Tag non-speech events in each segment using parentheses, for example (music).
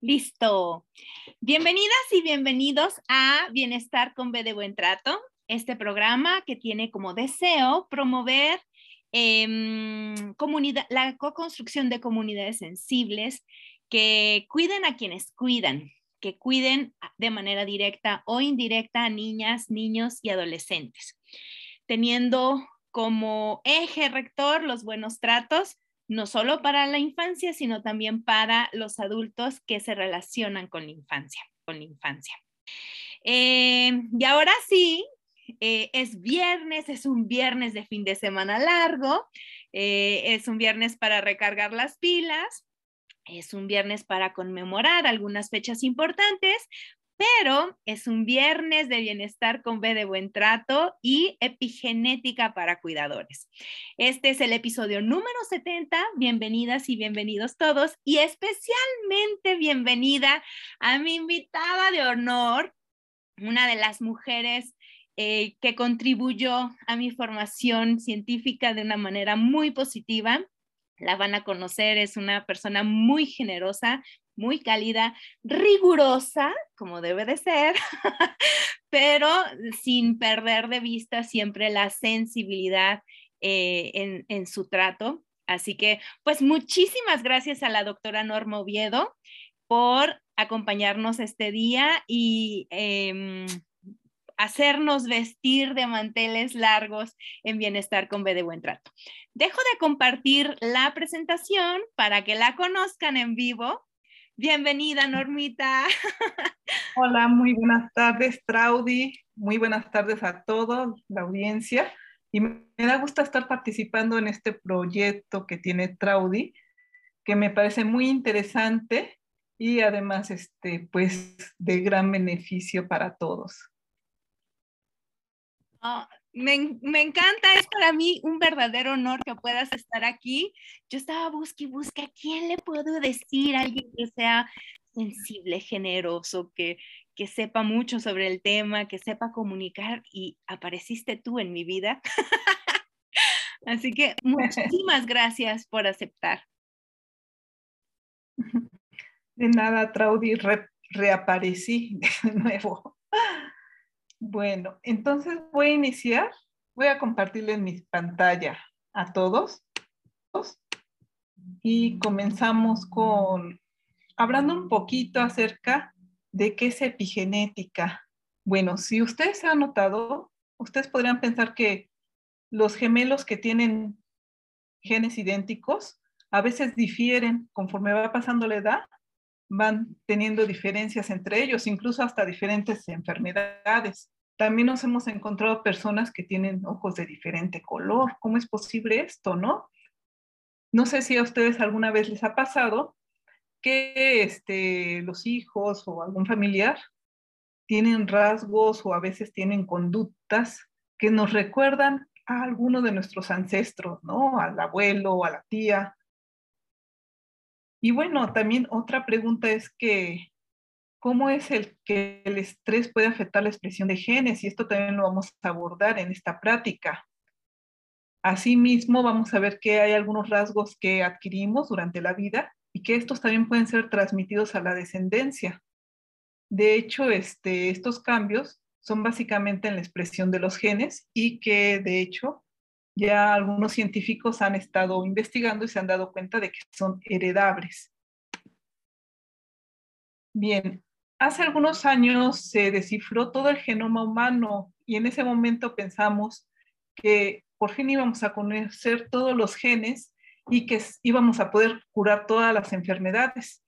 Listo. Bienvenidas y bienvenidos a Bienestar con B de Buen Trato, este programa que tiene como deseo promover em, la co-construcción de comunidades sensibles que cuiden a quienes cuidan, que cuiden de manera directa o indirecta a niñas, niños y adolescentes, teniendo como eje rector los buenos tratos no solo para la infancia, sino también para los adultos que se relacionan con la infancia. Con la infancia. Eh, y ahora sí, eh, es viernes, es un viernes de fin de semana largo, eh, es un viernes para recargar las pilas, es un viernes para conmemorar algunas fechas importantes, pero es un viernes de bienestar con B de buen trato y epigenética para cuidadores. Este es el episodio número 70. Bienvenidas y bienvenidos todos y especialmente bienvenida a mi invitada de honor, una de las mujeres eh, que contribuyó a mi formación científica de una manera muy positiva. La van a conocer, es una persona muy generosa, muy cálida, rigurosa, como debe de ser, (laughs) pero sin perder de vista siempre la sensibilidad eh, en, su trato. Así que, pues muchísimas gracias a la doctora Norma Oviedo por acompañarnos este día y em, hacernos vestir de manteles largos en bienestar con B de buen trato. Dejo de compartir la presentación para que la conozcan en vivo Bienvenida, Normita. (laughs) Hola, muy buenas tardes, Traudy. Muy buenas tardes a toda la audiencia. Y me da gusto estar participando en este proyecto que tiene Traudy, que me parece muy interesante y además, este, pues, de gran beneficio para todos. Ah, me, encanta, es para mí un verdadero honor que puedas estar aquí. Yo estaba busque y busque a quién le puedo decir, alguien que sea sensible, generoso, que, que sepa mucho sobre el tema, que sepa comunicar y apareciste tú en mi vida. (laughs) Así que muchísimas gracias por aceptar. De nada, Traudy, reaparecí de nuevo. Bueno, entonces voy a iniciar. Voy a compartirles mi pantalla a todos. Y comenzamos con, hablando un poquito acerca de qué es epigenética. Bueno, si ustedes han notado, ustedes podrían pensar que los gemelos que tienen genes idénticos a veces difieren conforme va pasando la edad, van teniendo diferencias entre ellos, incluso hasta diferentes enfermedades. También nos hemos encontrado personas que tienen ojos de diferente color. ¿Cómo es posible esto, no? No sé si a ustedes alguna vez les ha pasado que este, los hijos o algún familiar tienen rasgos o a veces tienen conductas que nos recuerdan a alguno de nuestros ancestros, ¿no? Al abuelo a la tía. Y bueno, también otra pregunta es que, ¿cómo es el que el estrés puede afectar la expresión de genes? Y esto también lo vamos a abordar en esta práctica. Asimismo, vamos a ver que hay algunos rasgos que adquirimos durante la vida y que estos también pueden ser transmitidos a la descendencia. De hecho, este, estos cambios son básicamente en la expresión de los genes y que de hecho ya algunos científicos han estado investigando y se han dado cuenta de que son heredables. Bien, hace algunos años se descifró todo el genoma humano y en ese momento pensamos que por fin íbamos a conocer todos los genes y que íbamos a poder curar todas las enfermedades.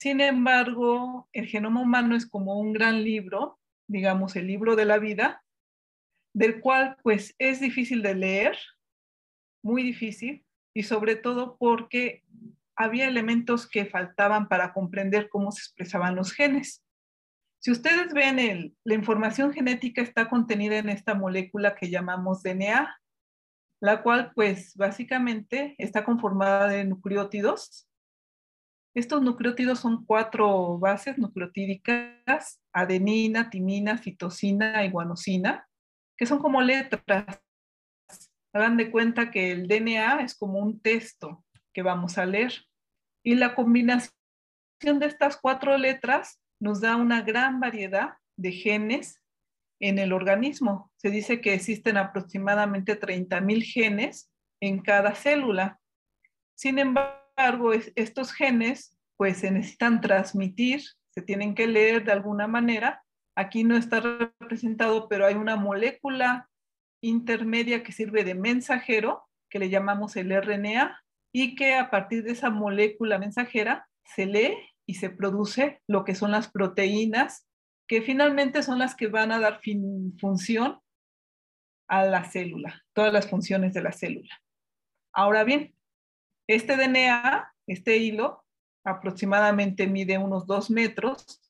Sin embargo, el genoma humano es como un gran libro, digamos el libro de la vida, del cual pues es difícil de leer, muy difícil, y sobre todo porque había elementos que faltaban para comprender cómo se expresaban los genes. Si ustedes ven, la información genética está contenida en esta molécula que llamamos DNA, la cual pues básicamente está conformada de nucleótidos. Estos nucleótidos son cuatro bases nucleotídicas, adenina, timina, citosina y guanosina, que son como letras. Hagan de cuenta que el DNA es como un texto que vamos a leer. Y la combinación de estas cuatro letras nos da una gran variedad de genes en el organismo. Se dice que existen aproximadamente 30.000 genes en cada célula. Sin embargo, estos genes pues se necesitan transmitir, se tienen que leer de alguna manera. Aquí no está representado, pero hay una molécula intermedia que sirve de mensajero, que le llamamos el RNA, y que a partir de esa molécula mensajera se lee y se produce lo que son las proteínas, que finalmente son las que van a dar función a la célula, todas las funciones de la célula. Ahora bien, este DNA, este hilo, aproximadamente mide unos dos metros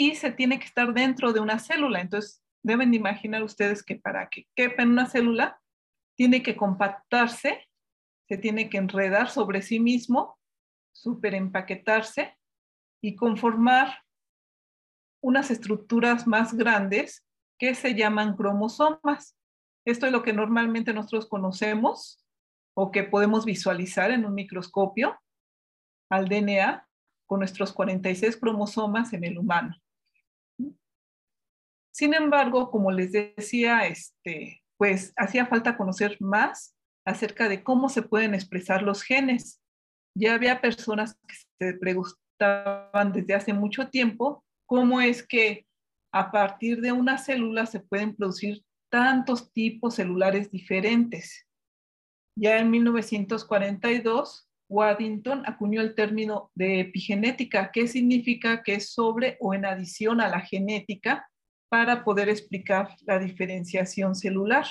y se tiene que estar dentro de una célula. Entonces, deben imaginar ustedes que para que quepa en una célula, tiene que compactarse, se tiene que enredar sobre sí mismo, empaquetarse y conformar unas estructuras más grandes que se llaman cromosomas. Esto es lo que normalmente nosotros conocemos o que podemos visualizar en un microscopio al DNA con nuestros 46 cromosomas en el humano. Sin embargo, como les decía, este, pues hacía falta conocer más acerca de cómo se pueden expresar los genes. Ya había personas que se preguntaban desde hace mucho tiempo cómo es que a partir de una célula se pueden producir tantos tipos celulares diferentes. Ya en 1942, Waddington acuñó el término de epigenética, que significa que es sobre o en adición a la genética para poder explicar la diferenciación celular.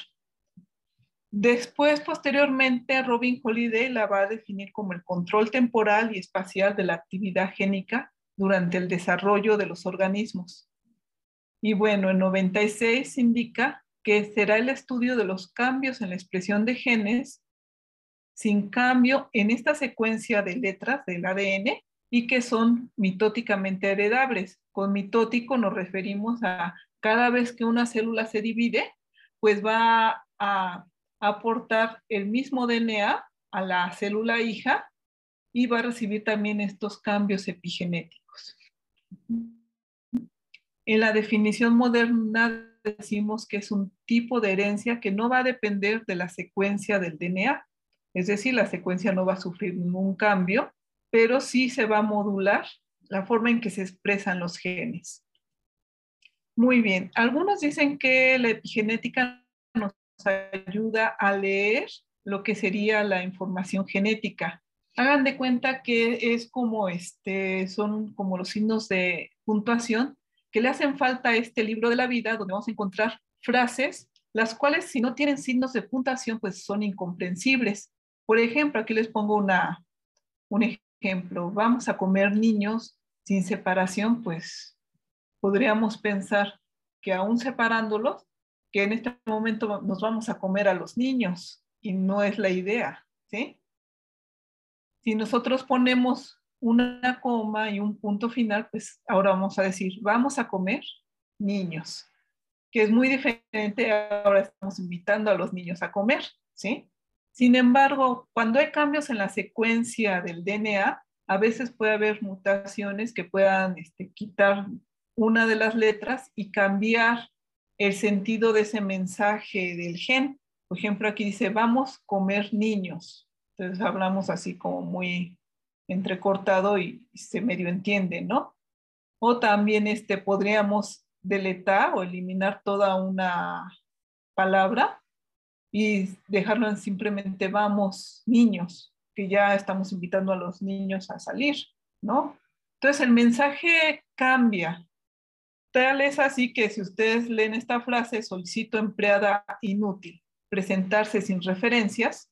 Después, posteriormente, Robin Holiday la va a definir como el control temporal y espacial de la actividad génica durante el desarrollo de los organismos. Y bueno, en 96 indica que será el estudio de los cambios en la expresión de genes sin cambio en esta secuencia de letras del ADN y que son mitóticamente heredables. Con mitótico nos referimos a cada vez que una célula se divide, pues va a aportar el mismo DNA a la célula hija y va a recibir también estos cambios epigenéticos. En la definición moderna decimos que es un tipo de herencia que no va a depender de la secuencia del DNA, es decir, la secuencia no va a sufrir ningún cambio, pero sí se va a modular la forma en que se expresan los genes. Muy bien. Algunos dicen que la epigenética nos ayuda a leer lo que sería la información genética. Hagan de cuenta que es como este, son como los signos de puntuación que le hacen falta a este libro de la vida, donde vamos a encontrar frases, las cuales si no tienen signos de puntuación, pues son incomprensibles. Por ejemplo, aquí les pongo una, un ejemplo. Vamos a comer niños sin separación, pues podríamos pensar que aún separándolos, que en este momento nos vamos a comer a los niños y no es la idea, ¿sí? Si nosotros ponemos una coma y un punto final, pues ahora vamos a decir, vamos a comer niños, que es muy diferente, ahora estamos invitando a los niños a comer, ¿sí? Sin embargo, cuando hay cambios en la secuencia del DNA, a veces puede haber mutaciones que puedan este, quitar una de las letras y cambiar el sentido de ese mensaje del gen. Por ejemplo, aquí dice, vamos a comer niños. Entonces hablamos así como muy entrecortado y se medio entiende, ¿no? O también este, podríamos deletar o eliminar toda una palabra y dejarlo en simplemente vamos niños, que ya estamos invitando a los niños a salir, ¿no? Entonces el mensaje cambia. Es así que si ustedes leen esta frase, solicito empleada inútil, presentarse sin referencias,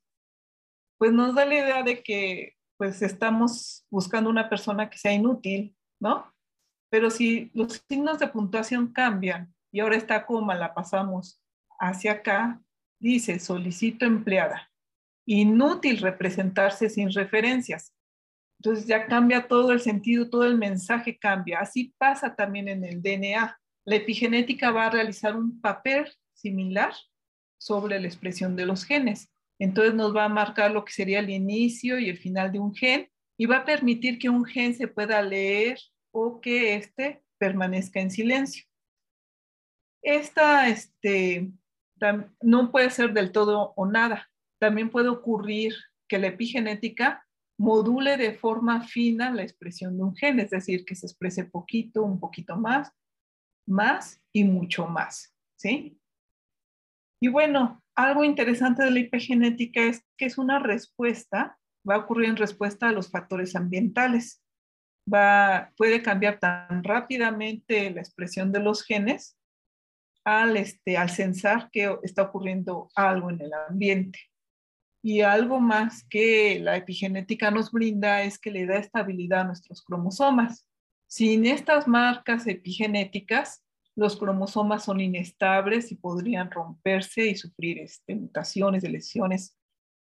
pues nos da la idea de que pues estamos buscando una persona que sea inútil, ¿no? Pero si los signos de puntuación cambian y ahora esta coma la pasamos hacia acá, dice solicito empleada. Inútil representarse sin referencias. Entonces ya cambia todo el sentido, todo el mensaje cambia. Así pasa también en el DNA. La epigenética va a realizar un papel similar sobre la expresión de los genes. Entonces nos va a marcar lo que sería el inicio y el final de un gen y va a permitir que un gen se pueda leer o que éste permanezca en silencio. Esta este, no puede ser del todo o nada. También puede ocurrir que la epigenética module de forma fina la expresión de un gen, es decir, que se exprese poquito, un poquito más, más y mucho más, ¿sí? Y bueno, algo interesante de la epigenética es que es una respuesta, va a ocurrir en respuesta a los factores ambientales va, puede cambiar tan rápidamente la expresión de los genes al, este, al censar que está ocurriendo algo en el ambiente. Y algo más que la epigenética nos brinda es que le da estabilidad a nuestros cromosomas. Sin estas marcas epigenéticas, los cromosomas son inestables y podrían romperse y sufrir este, mutaciones, lesiones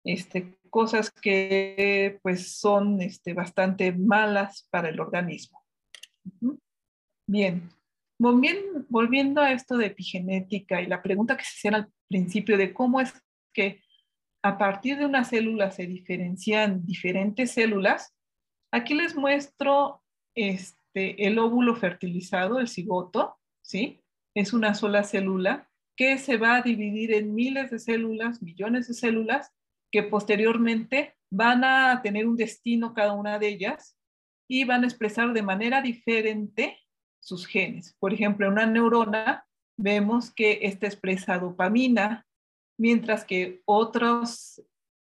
este, cosas que pues son este, bastante malas para el organismo. Bien, volviendo, a esto de epigenética y la pregunta que se hacía al principio de cómo es que a partir de una célula se diferencian diferentes células, aquí les muestro este, el óvulo fertilizado, el cigoto, ¿sí? Es una sola célula que se va a dividir en miles de células, millones de células, que posteriormente van a tener un destino cada una de ellas y van a expresar de manera diferente sus genes. Por ejemplo, en una neurona vemos que esta expresa dopamina, mientras que otros,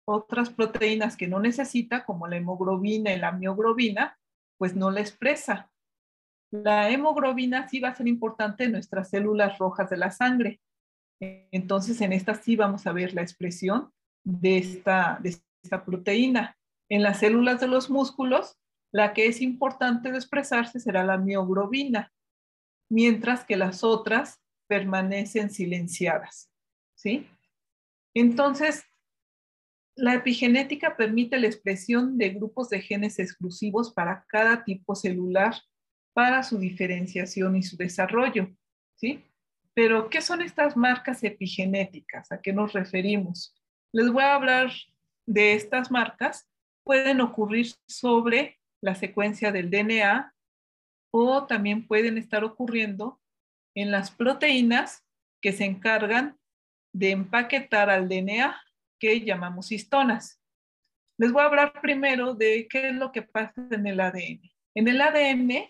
otras proteínas que no necesita, como la hemoglobina y la mioglobina, pues no la expresa. La hemoglobina sí va a ser importante en nuestras células rojas de la sangre. Entonces, en esta sí vamos a ver la expresión de esta, de esta proteína. En las células de los músculos, la que es importante de expresarse será la mioglobina, mientras que las otras permanecen silenciadas. ¿Sí? Entonces, la epigenética permite la expresión de grupos de genes exclusivos para cada tipo celular para su diferenciación y su desarrollo. ¿Sí? Pero, ¿qué son estas marcas epigenéticas? ¿A qué nos referimos? Les voy a hablar de estas marcas. Pueden ocurrir sobre la secuencia del DNA o también pueden estar ocurriendo en las proteínas que se encargan de empaquetar al DNA, que llamamos histonas. Les voy a hablar primero de qué es lo que pasa en el ADN. En el ADN,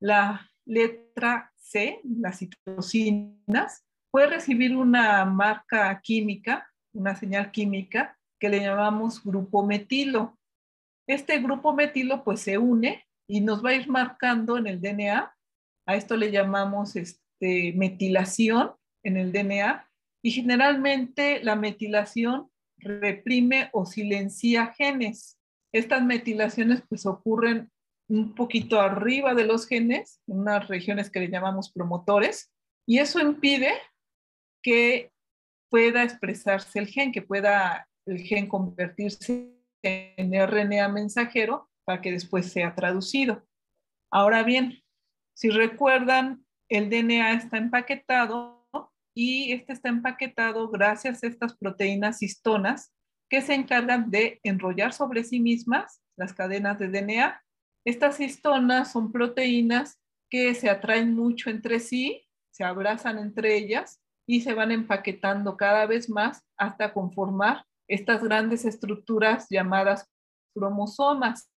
la letra C, las citocinas, puede recibir una marca química una señal química que le llamamos grupo metilo. Este grupo metilo pues se une y nos va a ir marcando en el DNA. A esto le llamamos este, metilación en el DNA y generalmente la metilación reprime o silencia genes. Estas metilaciones pues ocurren un poquito arriba de los genes, en unas regiones que le llamamos promotores, y eso impide que pueda expresarse el gen, que pueda el gen convertirse en RNA mensajero para que después sea traducido. Ahora bien, si recuerdan, el DNA está empaquetado y este está empaquetado gracias a estas proteínas histonas que se encargan de enrollar sobre sí mismas las cadenas de DNA. Estas histonas son proteínas que se atraen mucho entre sí, se abrazan entre ellas y se van empaquetando cada vez más hasta conformar estas grandes estructuras llamadas cromosomas.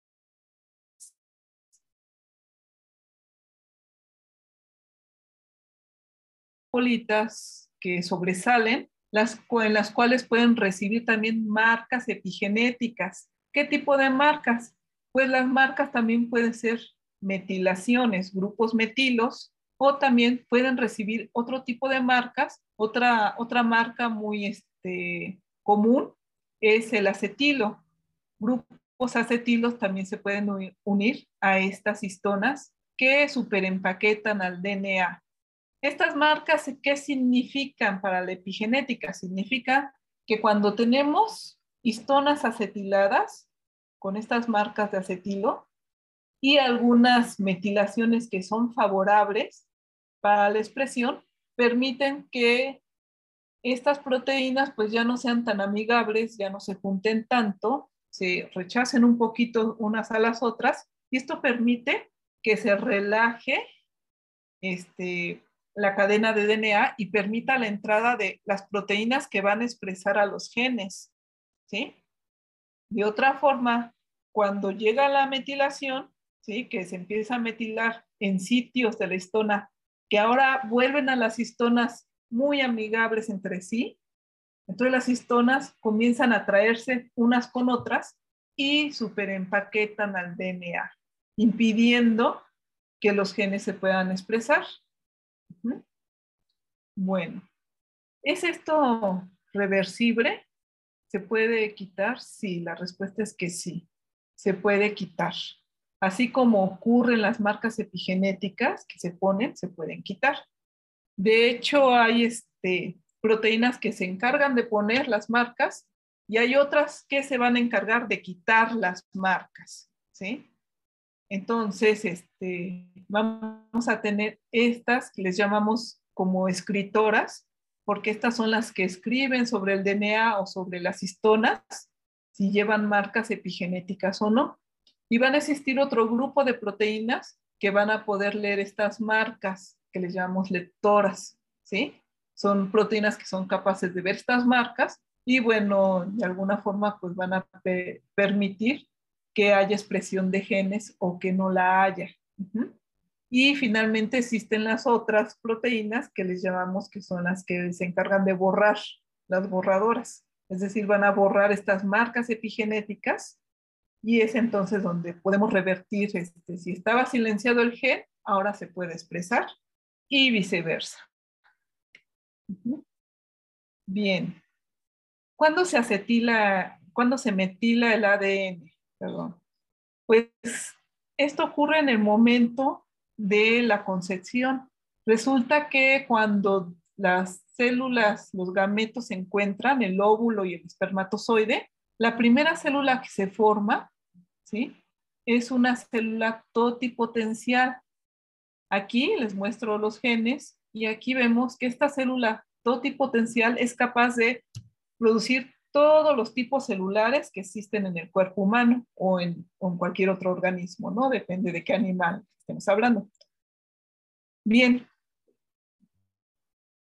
Que sobresalen, las, en las cuales pueden recibir también marcas epigenéticas. ¿Qué tipo de marcas? Pues las marcas también pueden ser metilaciones, grupos metilos, o también pueden recibir otro tipo de marcas. Otra, otra marca muy este, común es el acetilo. Grupos acetilos también se pueden unir a estas histonas que superempaquetan al DNA. Estas marcas, ¿qué significan para la epigenética? Significa que cuando tenemos histonas acetiladas con estas marcas de acetilo y algunas metilaciones que son favorables para la expresión, permiten que estas proteínas pues ya no sean tan amigables, ya no se junten tanto, se rechacen un poquito unas a las otras y esto permite que se relaje este, la cadena de DNA y permita la entrada de las proteínas que van a expresar a los genes. ¿sí? De otra forma, cuando llega la metilación, ¿sí? que se empieza a metilar en sitios de la histona que ahora vuelven a las histonas muy amigables entre sí, entonces las histonas comienzan a traerse unas con otras y superempaquetan al DNA, impidiendo que los genes se puedan expresar. Bueno, ¿es esto reversible? ¿Se puede quitar? Sí, la respuesta es que sí, se puede quitar. Así como ocurren las marcas epigenéticas que se ponen, se pueden quitar. De hecho, hay este, proteínas que se encargan de poner las marcas y hay otras que se van a encargar de quitar las marcas, ¿sí? Entonces, este, vamos a tener estas les llamamos como escritoras, porque estas son las que escriben sobre el DNA o sobre las histonas, si llevan marcas epigenéticas o no. Y van a existir otro grupo de proteínas que van a poder leer estas marcas, que les llamamos lectoras, ¿sí? Son proteínas que son capaces de ver estas marcas y, bueno, de alguna forma, pues van a permitir que haya expresión de genes o que no la haya. Y finalmente existen las otras proteínas que les llamamos que son las que se encargan de borrar, las borradoras. Es decir, van a borrar estas marcas epigenéticas y es entonces donde podemos revertir, este, si estaba silenciado el gen, ahora se puede expresar y viceversa. Bien. ¿Cuándo se acetila, cuándo se metila el ADN? Perdón. Pues esto ocurre en el momento de la concepción. Resulta que cuando las células, los gametos se encuentran, el óvulo y el espermatozoide, la primera célula que se forma, ¿sí? Es una célula totipotencial. Aquí les muestro los genes y aquí vemos que esta célula totipotencial es capaz de producir todos los tipos celulares que existen en el cuerpo humano o en, cualquier otro organismo, ¿no? Depende de qué animal estemos hablando. Bien.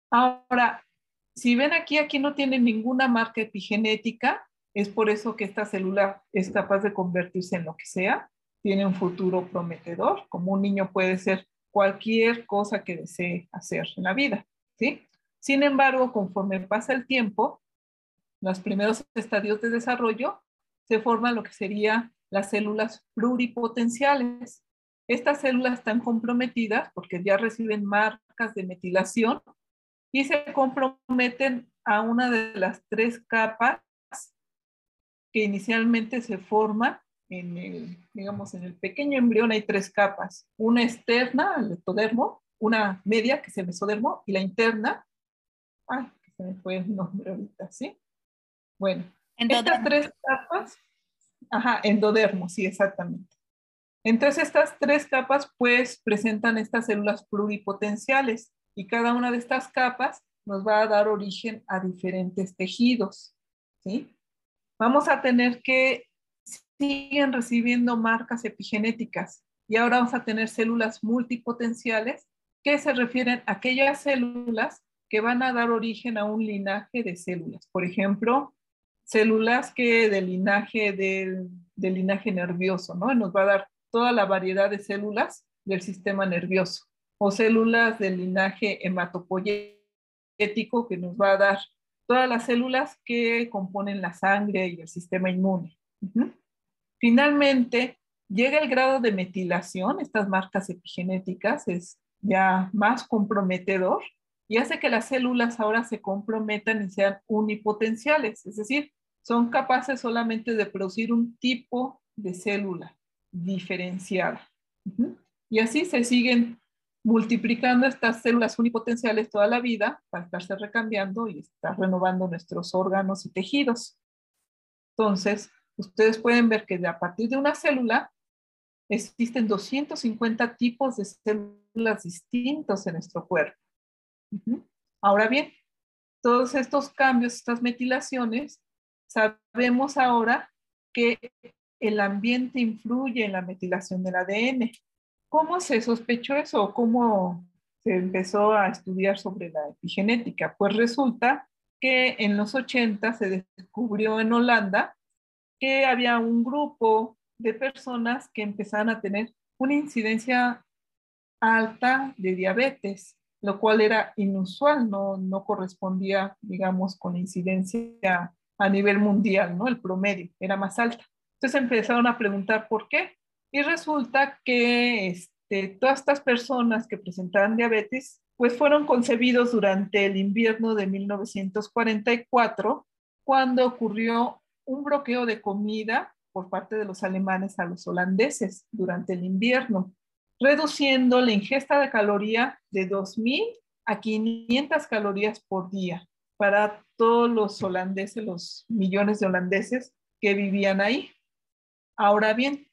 Ahora, si ven aquí, aquí no tiene ninguna marca epigenética, es por eso que esta célula es capaz de convertirse en lo que sea, tiene un futuro prometedor, como un niño puede ser cualquier cosa que desee hacer en la vida, ¿sí? Sin embargo, conforme pasa el tiempo, los primeros estadios de desarrollo, se forman lo que serían las células pluripotenciales. Estas células están comprometidas porque ya reciben marcas de metilación y se comprometen a una de las tres capas que inicialmente se forma en el, digamos, en el pequeño embrión hay tres capas. Una externa, el ectodermo, una media, que es el mesodermo, y la interna, ay, que se me fue el nombre ahorita, ¿sí? Bueno, estas tres capas, ajá, endodermo, sí, exactamente. Entonces estas tres capas pues presentan estas células pluripotenciales y cada una de estas capas nos va a dar origen a diferentes tejidos, ¿sí? Vamos a tener que siguen recibiendo marcas epigenéticas y ahora vamos a tener células multipotenciales que se refieren a aquellas células que van a dar origen a un linaje de células. Por ejemplo, células que del linaje del, linaje nervioso, ¿no? Nos va a dar toda la variedad de células del sistema nervioso o células del linaje hematopoyético que nos va a dar todas las células que componen la sangre y el sistema inmune. Finalmente, llega el grado de metilación, estas marcas epigenéticas, es ya más comprometedor y hace que las células ahora se comprometan y sean unipotenciales, es decir, son capaces solamente de producir un tipo de célula diferenciada. Y así se siguen multiplicando estas células unipotenciales toda la vida para estarse recambiando y estar renovando nuestros órganos y tejidos. Entonces, ustedes pueden ver que a partir de una célula existen 250 tipos de células distintos en nuestro cuerpo. Ahora bien, todos estos cambios, estas metilaciones, sabemos ahora que el ambiente influye en la metilación del ADN. ¿Cómo se sospechó eso? ¿Cómo se empezó a estudiar sobre la epigenética? Pues resulta que en los 80 se descubrió en Holanda que había un grupo de personas que empezaban a tener una incidencia alta de diabetes, lo cual era inusual, no, no correspondía, digamos, con incidencia a nivel mundial, ¿no? El promedio era más alta. Entonces empezaron a preguntar por qué. Y resulta que este, todas estas personas que presentaban diabetes, pues fueron concebidos durante el invierno de 1944, cuando ocurrió un bloqueo de comida por parte de los alemanes a los holandeses durante el invierno, reduciendo la ingesta de caloría de 2.000 a 500 calorías por día para todos los holandeses, los millones de holandeses que vivían ahí. Ahora bien,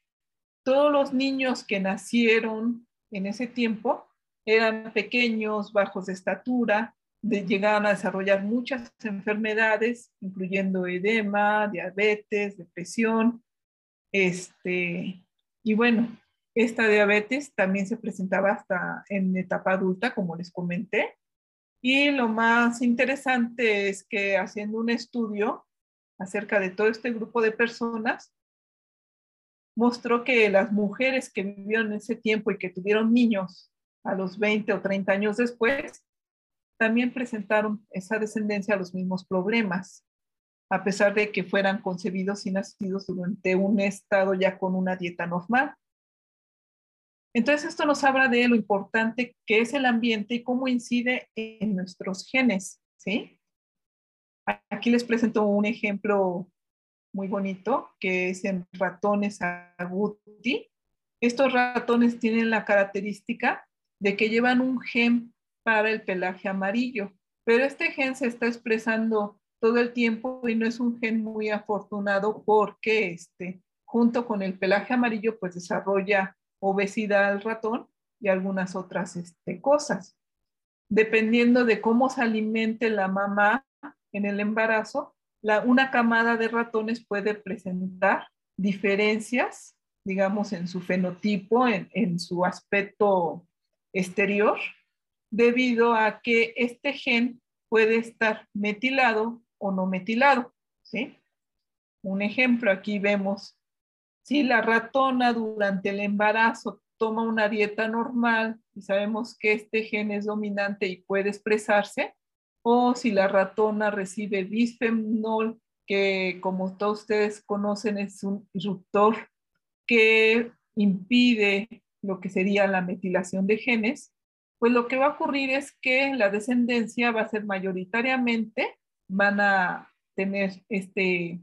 todos los niños que nacieron en ese tiempo eran pequeños, bajos de estatura, de, llegaban a desarrollar muchas enfermedades, incluyendo edema, diabetes, depresión, este, y bueno, esta diabetes también se presentaba hasta en etapa adulta, como les comenté. Y lo más interesante es que haciendo un estudio acerca de todo este grupo de personas, mostró que las mujeres que vivieron en ese tiempo y que tuvieron niños a los 20 o 30 años después, también presentaron esa descendencia a los mismos problemas, a pesar de que fueran concebidos y nacidos durante un estado ya con una dieta normal. Entonces, esto nos habla de lo importante que es el ambiente y cómo incide en nuestros genes, ¿sí? Aquí les presento un ejemplo muy bonito, que es en ratones agouti. Estos ratones tienen la característica de que llevan un gen para el pelaje amarillo, pero este gen se está expresando todo el tiempo y no es un gen muy afortunado porque este, junto con el pelaje amarillo pues desarrolla obesidad al ratón y algunas otras este, cosas. Dependiendo de cómo se alimente la mamá en el embarazo, una camada de ratones puede presentar diferencias, digamos, en su fenotipo, en, su aspecto exterior, debido a que este gen puede estar metilado o no metilado, ¿sí? Un ejemplo, aquí vemos, si la ratona durante el embarazo toma una dieta normal y sabemos que este gen es dominante y puede expresarse, o si la ratona recibe bisfenol, que como todos ustedes conocen es un disruptor que impide lo que sería la metilación de genes, pues lo que va a ocurrir es que la descendencia va a ser mayoritariamente, van a tener este,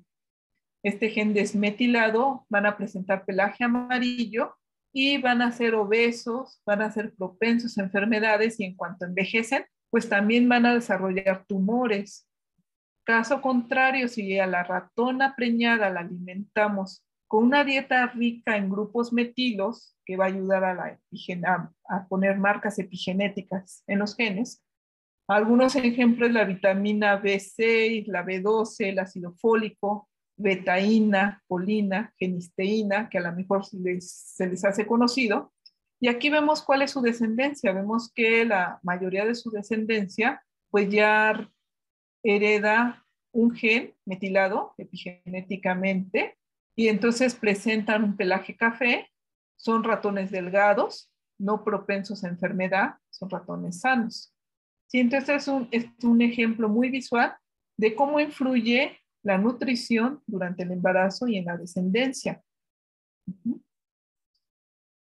este gen desmetilado, van a presentar pelaje amarillo y van a ser obesos, van a ser propensos a enfermedades y en cuanto envejecen, pues también van a desarrollar tumores. Caso contrario, si a la ratona preñada la alimentamos con una dieta rica en grupos metilos, que va a ayudar a, la a poner marcas epigenéticas en los genes, algunos ejemplos, la vitamina B6, la B12, el ácido fólico, betaína, polina, genisteína, que a lo mejor se les hace conocido, y aquí vemos cuál es su descendencia. Vemos que la mayoría de su descendencia pues ya hereda un gen metilado epigenéticamente y entonces presentan un pelaje café, son ratones delgados, no propensos a enfermedad, son ratones sanos. Sí, entonces es un ejemplo muy visual de cómo influye la nutrición durante el embarazo y en la descendencia.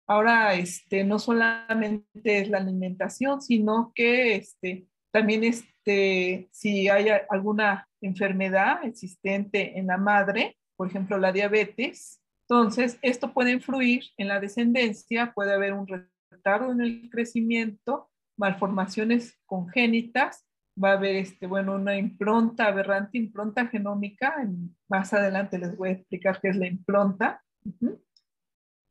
Ahora, este, no solamente es la alimentación, sino que este, también este, si hay alguna enfermedad existente en la madre, por ejemplo, la diabetes, entonces esto puede influir en la descendencia, puede haber un retardo en el crecimiento, malformaciones congénitas, va a haber este, bueno, una impronta aberrante, impronta genómica, más adelante les voy a explicar qué es la impronta.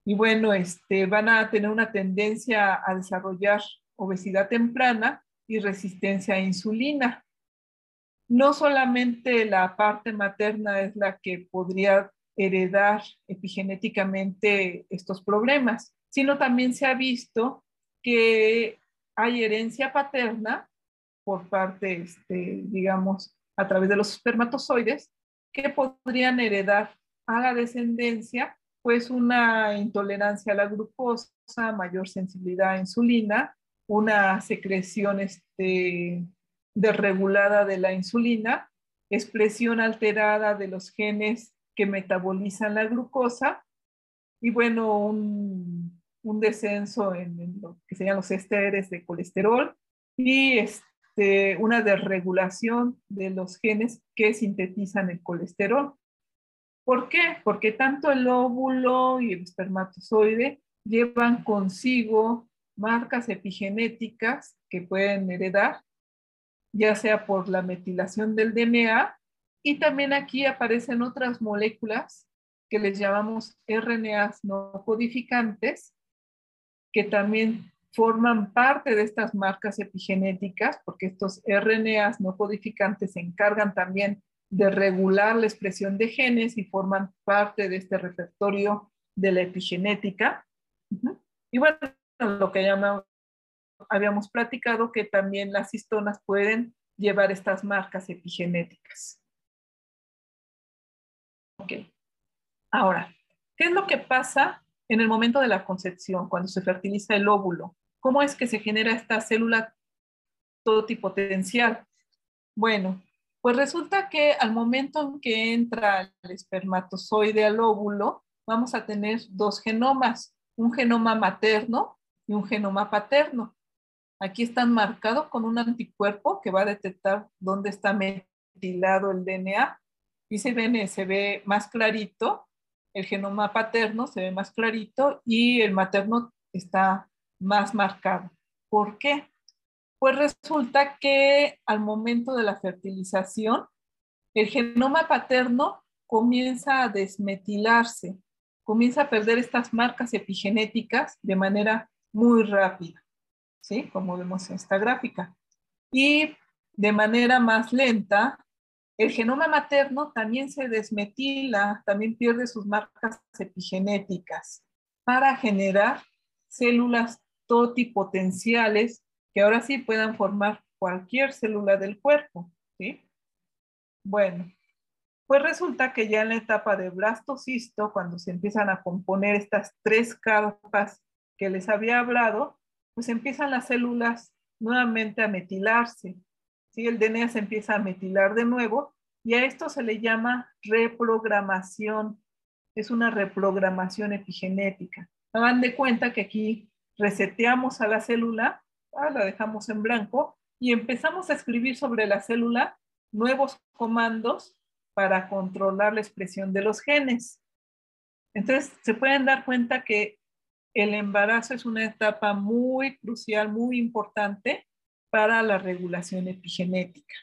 Y bueno, este, van a tener una tendencia a desarrollar obesidad temprana y resistencia a insulina. No solamente la parte materna es la que podría heredar epigenéticamente estos problemas, sino también se ha visto que hay herencia paterna por parte, este, digamos, a través de los espermatozoides, que podrían heredar a la descendencia pues una intolerancia a la glucosa, mayor sensibilidad a insulina, una secreción este, desregulada de la insulina, expresión alterada de los genes que metabolizan la glucosa y bueno, un, descenso en, lo que serían los esteres de colesterol y este, una desregulación de los genes que sintetizan el colesterol. ¿Por qué? Porque tanto el óvulo y el espermatozoide llevan consigo marcas epigenéticas que pueden heredar, ya sea por la metilación del DNA, y también aquí aparecen otras moléculas que les llamamos RNAs no codificantes, que también forman parte de estas marcas epigenéticas, porque estos RNAs no codificantes se encargan también de regular la expresión de genes y forman parte de este repertorio de la epigenética. Y bueno, lo que llamamos, habíamos platicado que también las histonas pueden llevar estas marcas epigenéticas. Ok. Ahora, ¿qué es lo que pasa en el momento de la concepción, cuando se fertiliza el óvulo? ¿Cómo es que se genera esta célula totipotencial? Bueno, pues resulta que al momento en que entra el espermatozoide al óvulo, vamos a tener dos genomas, un genoma materno y un genoma paterno. Aquí están marcados con un anticuerpo que va a detectar dónde está metilado el DNA. Y se ve, se ve más clarito, el genoma paterno se ve más clarito y el materno está más marcado. ¿Por qué? Pues resulta que al momento de la fertilización, el genoma paterno comienza a desmetilarse, comienza a perder estas marcas epigenéticas de manera muy rápida, ¿sí? Como vemos en esta gráfica. Y de manera más lenta, el genoma materno también se desmetila, también pierde sus marcas epigenéticas para generar células totipotenciales que ahora sí puedan formar cualquier célula del cuerpo, ¿sí? Bueno, pues resulta que ya en la etapa de blastocisto, cuando se empiezan a componer estas tres capas que les había hablado, pues empiezan las células nuevamente a metilarse, ¿sí? El DNA se empieza a metilar de nuevo y a esto se le llama reprogramación. Es una reprogramación epigenética. Hagan de cuenta que aquí reseteamos a la célula la dejamos en blanco y empezamos a escribir sobre la célula nuevos comandos para controlar la expresión de los genes. Entonces, se pueden dar cuenta que el embarazo es una etapa muy crucial, muy importante para la regulación epigenética.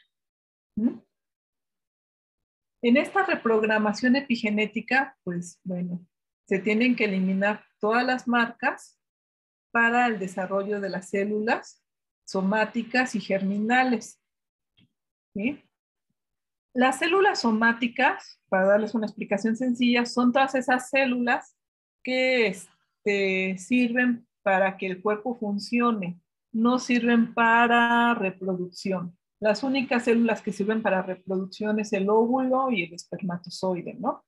En esta reprogramación epigenética, pues bueno, se tienen que eliminar todas las marcas para el desarrollo de las células somáticas y germinales. Las células somáticas, para darles una explicación sencilla, son todas esas células que este, sirven para que el cuerpo funcione, no sirven para reproducción. Las únicas células que sirven para reproducción es el óvulo y el espermatozoide, ¿no?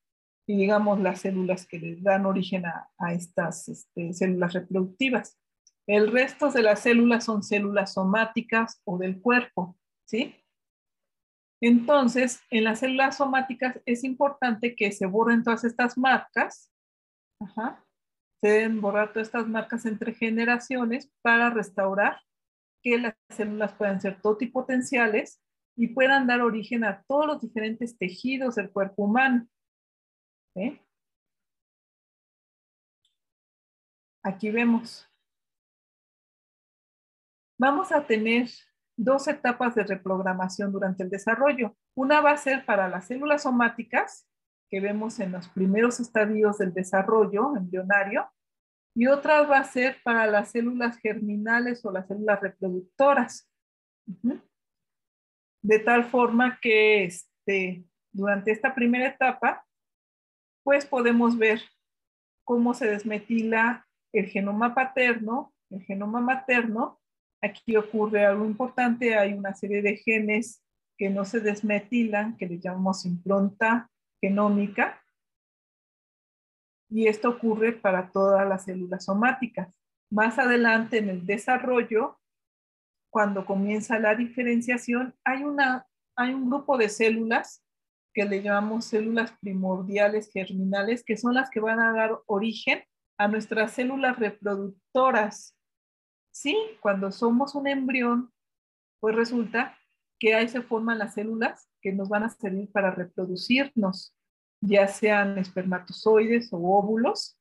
Y digamos las células que les dan origen a, estas este, células reproductivas. El resto de las células son células somáticas o del cuerpo, ¿sí? Entonces, en las células somáticas es importante que se borren todas estas marcas. Se deben borrar todas estas marcas entre generaciones para restaurar que las células puedan ser totipotenciales y puedan dar origen a todos los diferentes tejidos del cuerpo humano. Aquí vemos. Vamos a tener dos etapas de reprogramación durante el desarrollo. Una va a ser para las células somáticas, que vemos en los primeros estadios del desarrollo embrionario, y otra va a ser para las células germinales o las células reproductoras. De tal forma que este, durante esta primera etapa, pues podemos ver cómo se desmetila el genoma paterno, el genoma materno. Aquí ocurre algo importante, hay una serie de genes que no se desmetilan, que le llamamos impronta genómica, y esto ocurre para todas las células somáticas. Más adelante en el desarrollo, cuando comienza la diferenciación, hay, una, hay un grupo de células que le llamamos células primordiales germinales, que son las que van a dar origen a nuestras células reproductoras. Sí, cuando somos un embrión, pues resulta que ahí se forman las células que nos van a servir para reproducirnos ya sean espermatozoides o óvulos,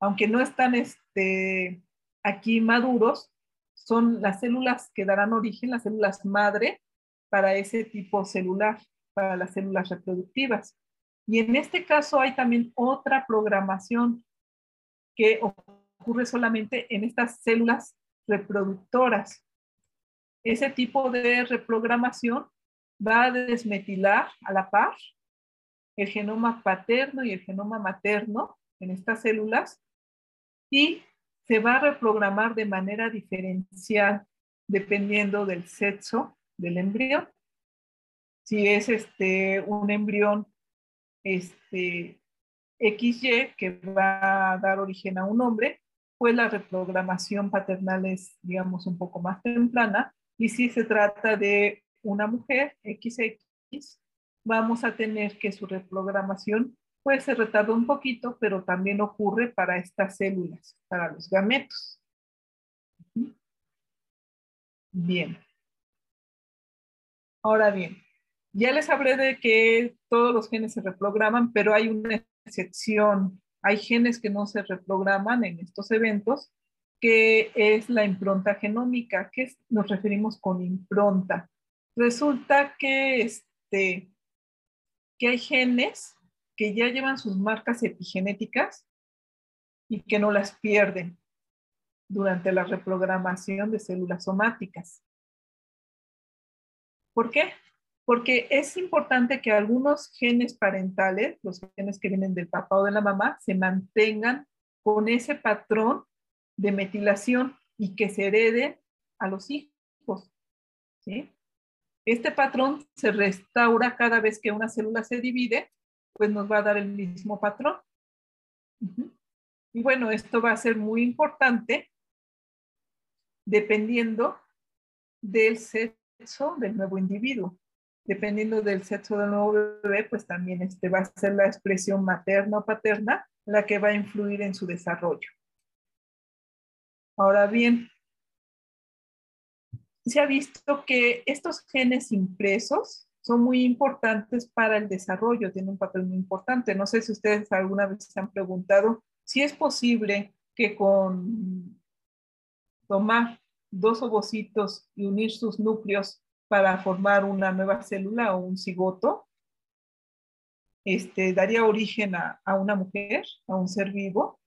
aunque no están este, aquí maduros, son las células que darán origen, las células madre para ese tipo celular, para las células reproductivas. Y en este caso hay también otra programación que ocurre solamente en estas células reproductoras. Ese tipo de reprogramación va a desmetilar a la par el genoma paterno y el genoma materno en estas células y se va a reprogramar de manera diferencial dependiendo del sexo del embrión. Si es este, un embrión este, XY que va a dar origen a un hombre, pues la reprogramación paternal es, digamos, un poco más temprana. Y si se trata de una mujer XX, vamos a tener que su reprogramación puede se retarda un poquito, pero también ocurre para estas células, para los gametos. Bien. Ahora bien, ya les hablé de que todos los genes se reprograman, pero hay una excepción. Hay genes que no se reprograman en estos eventos, que es la impronta genómica. ¿Qué nos referimos con impronta? Resulta que este, que hay genes que ya llevan sus marcas epigenéticas y que no las pierden durante la reprogramación de células somáticas. ¿Por qué? Porque es importante que algunos genes parentales, los genes que vienen del papá o de la mamá, se mantengan con ese patrón de metilación y que se herede a los hijos. Este patrón se restaura cada vez que una célula se divide, pues nos va a dar el mismo patrón. Y bueno, esto va a ser muy importante dependiendo del sexo del nuevo individuo. Dependiendo del sexo del nuevo bebé, pues también este va a ser la expresión materna o paterna la que va a influir en su desarrollo. Ahora bien, se ha visto que estos genes impresos son muy importantes para el desarrollo, tienen un papel muy importante. No sé si ustedes alguna vez se han preguntado si es posible que con tomar dos ovocitos y unir sus núcleos para formar una nueva célula o un cigoto, este, daría origen a, una mujer, a un ser vivo.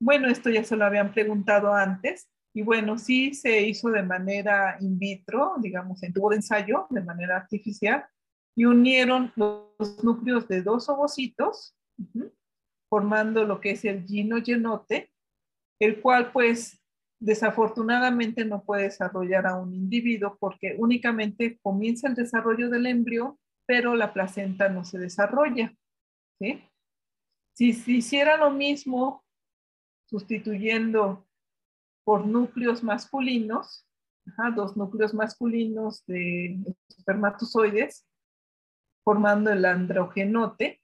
Bueno, esto ya se lo habían preguntado antes, y bueno, sí se hizo de manera in vitro, digamos, en tubo de ensayo, de manera artificial, y unieron los núcleos de dos ovocitos, formando lo que es el gino-genote, el cual pues desafortunadamente no puede desarrollar a un individuo porque únicamente comienza el desarrollo del embrión, pero la placenta no se desarrolla. Si se hiciera lo mismo sustituyendo por núcleos masculinos, dos núcleos masculinos de espermatozoides, formando el androgenote.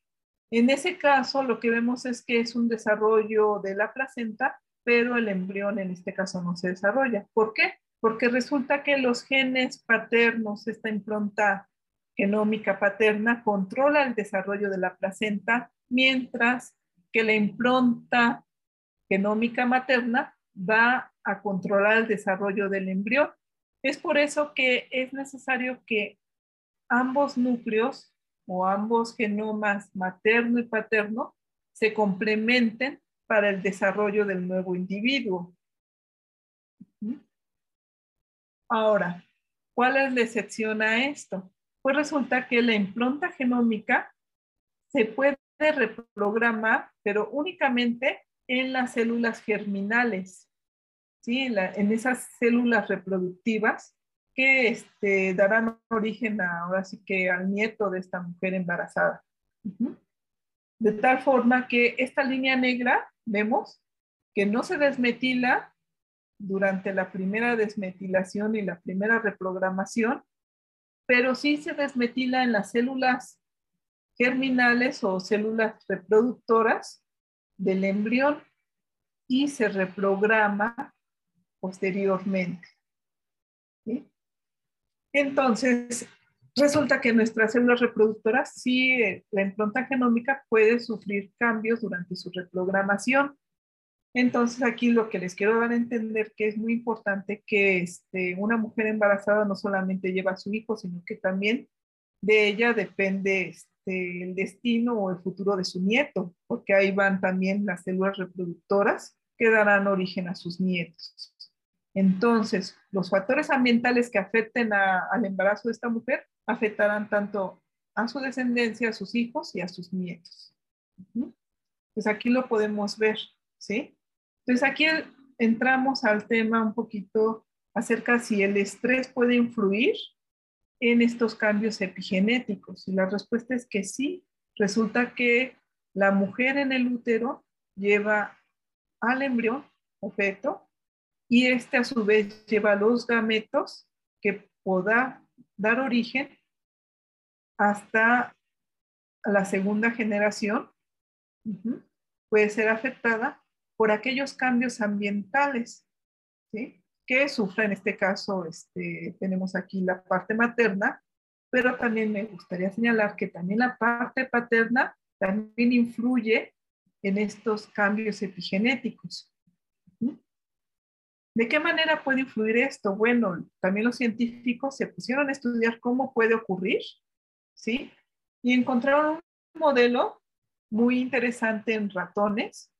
En ese caso, lo que vemos es que es un desarrollo de la placenta, pero el embrión en este caso no se desarrolla. ¿Por qué? Porque resulta que los genes paternos, esta impronta genómica paterna, controla el desarrollo de la placenta, mientras que la impronta genómica materna va a controlar el desarrollo del embrión. Es por eso que es necesario que ambos núcleos o ambos genomas materno y paterno se complementen para el desarrollo del nuevo individuo. Ahora, ¿cuál es la excepción a esto? Pues resulta que la impronta genómica se puede reprogramar, pero únicamente en las células germinales, ¿sí? en esas células reproductivas que este, darán origen ahora sí que al nieto de esta mujer embarazada. De tal forma que esta línea negra, vemos, que no se desmetila durante la primera desmetilación y la primera reprogramación, pero sí se desmetila en las células germinales o células reproductoras del embrión y se reprograma posteriormente. Entonces, resulta que nuestras células reproductoras, sí, eh, la impronta genómica puede sufrir cambios durante su reprogramación. Entonces, aquí lo que les quiero dar a entender que es muy importante que este, una mujer embarazada no solamente lleva a su hijo, sino que también de ella depende este, el destino o el futuro de su nieto, porque ahí van también las células reproductoras que darán origen a sus nietos. Entonces, los factores ambientales que afecten al embarazo de esta mujer afectarán tanto a su descendencia, a sus hijos y a sus nietos. Pues aquí lo podemos ver, ¿sí? Entonces aquí entramos al tema un poquito acerca si el estrés puede influir en estos cambios epigenéticos. Y la respuesta es que sí. Resulta que la mujer en el útero lleva al embrión o feto y este a su vez lleva los gametos que pueda dar origen hasta la segunda generación. Puede ser afectada por aquellos cambios ambientales que sufre en este caso, este, tenemos aquí la parte materna, pero también me gustaría señalar que también la parte paterna también influye en estos cambios epigenéticos. ¿De qué manera puede influir esto? Bueno, también los científicos se pusieron a estudiar cómo puede ocurrir, ¿sí? Y encontraron un modelo muy interesante en ratones.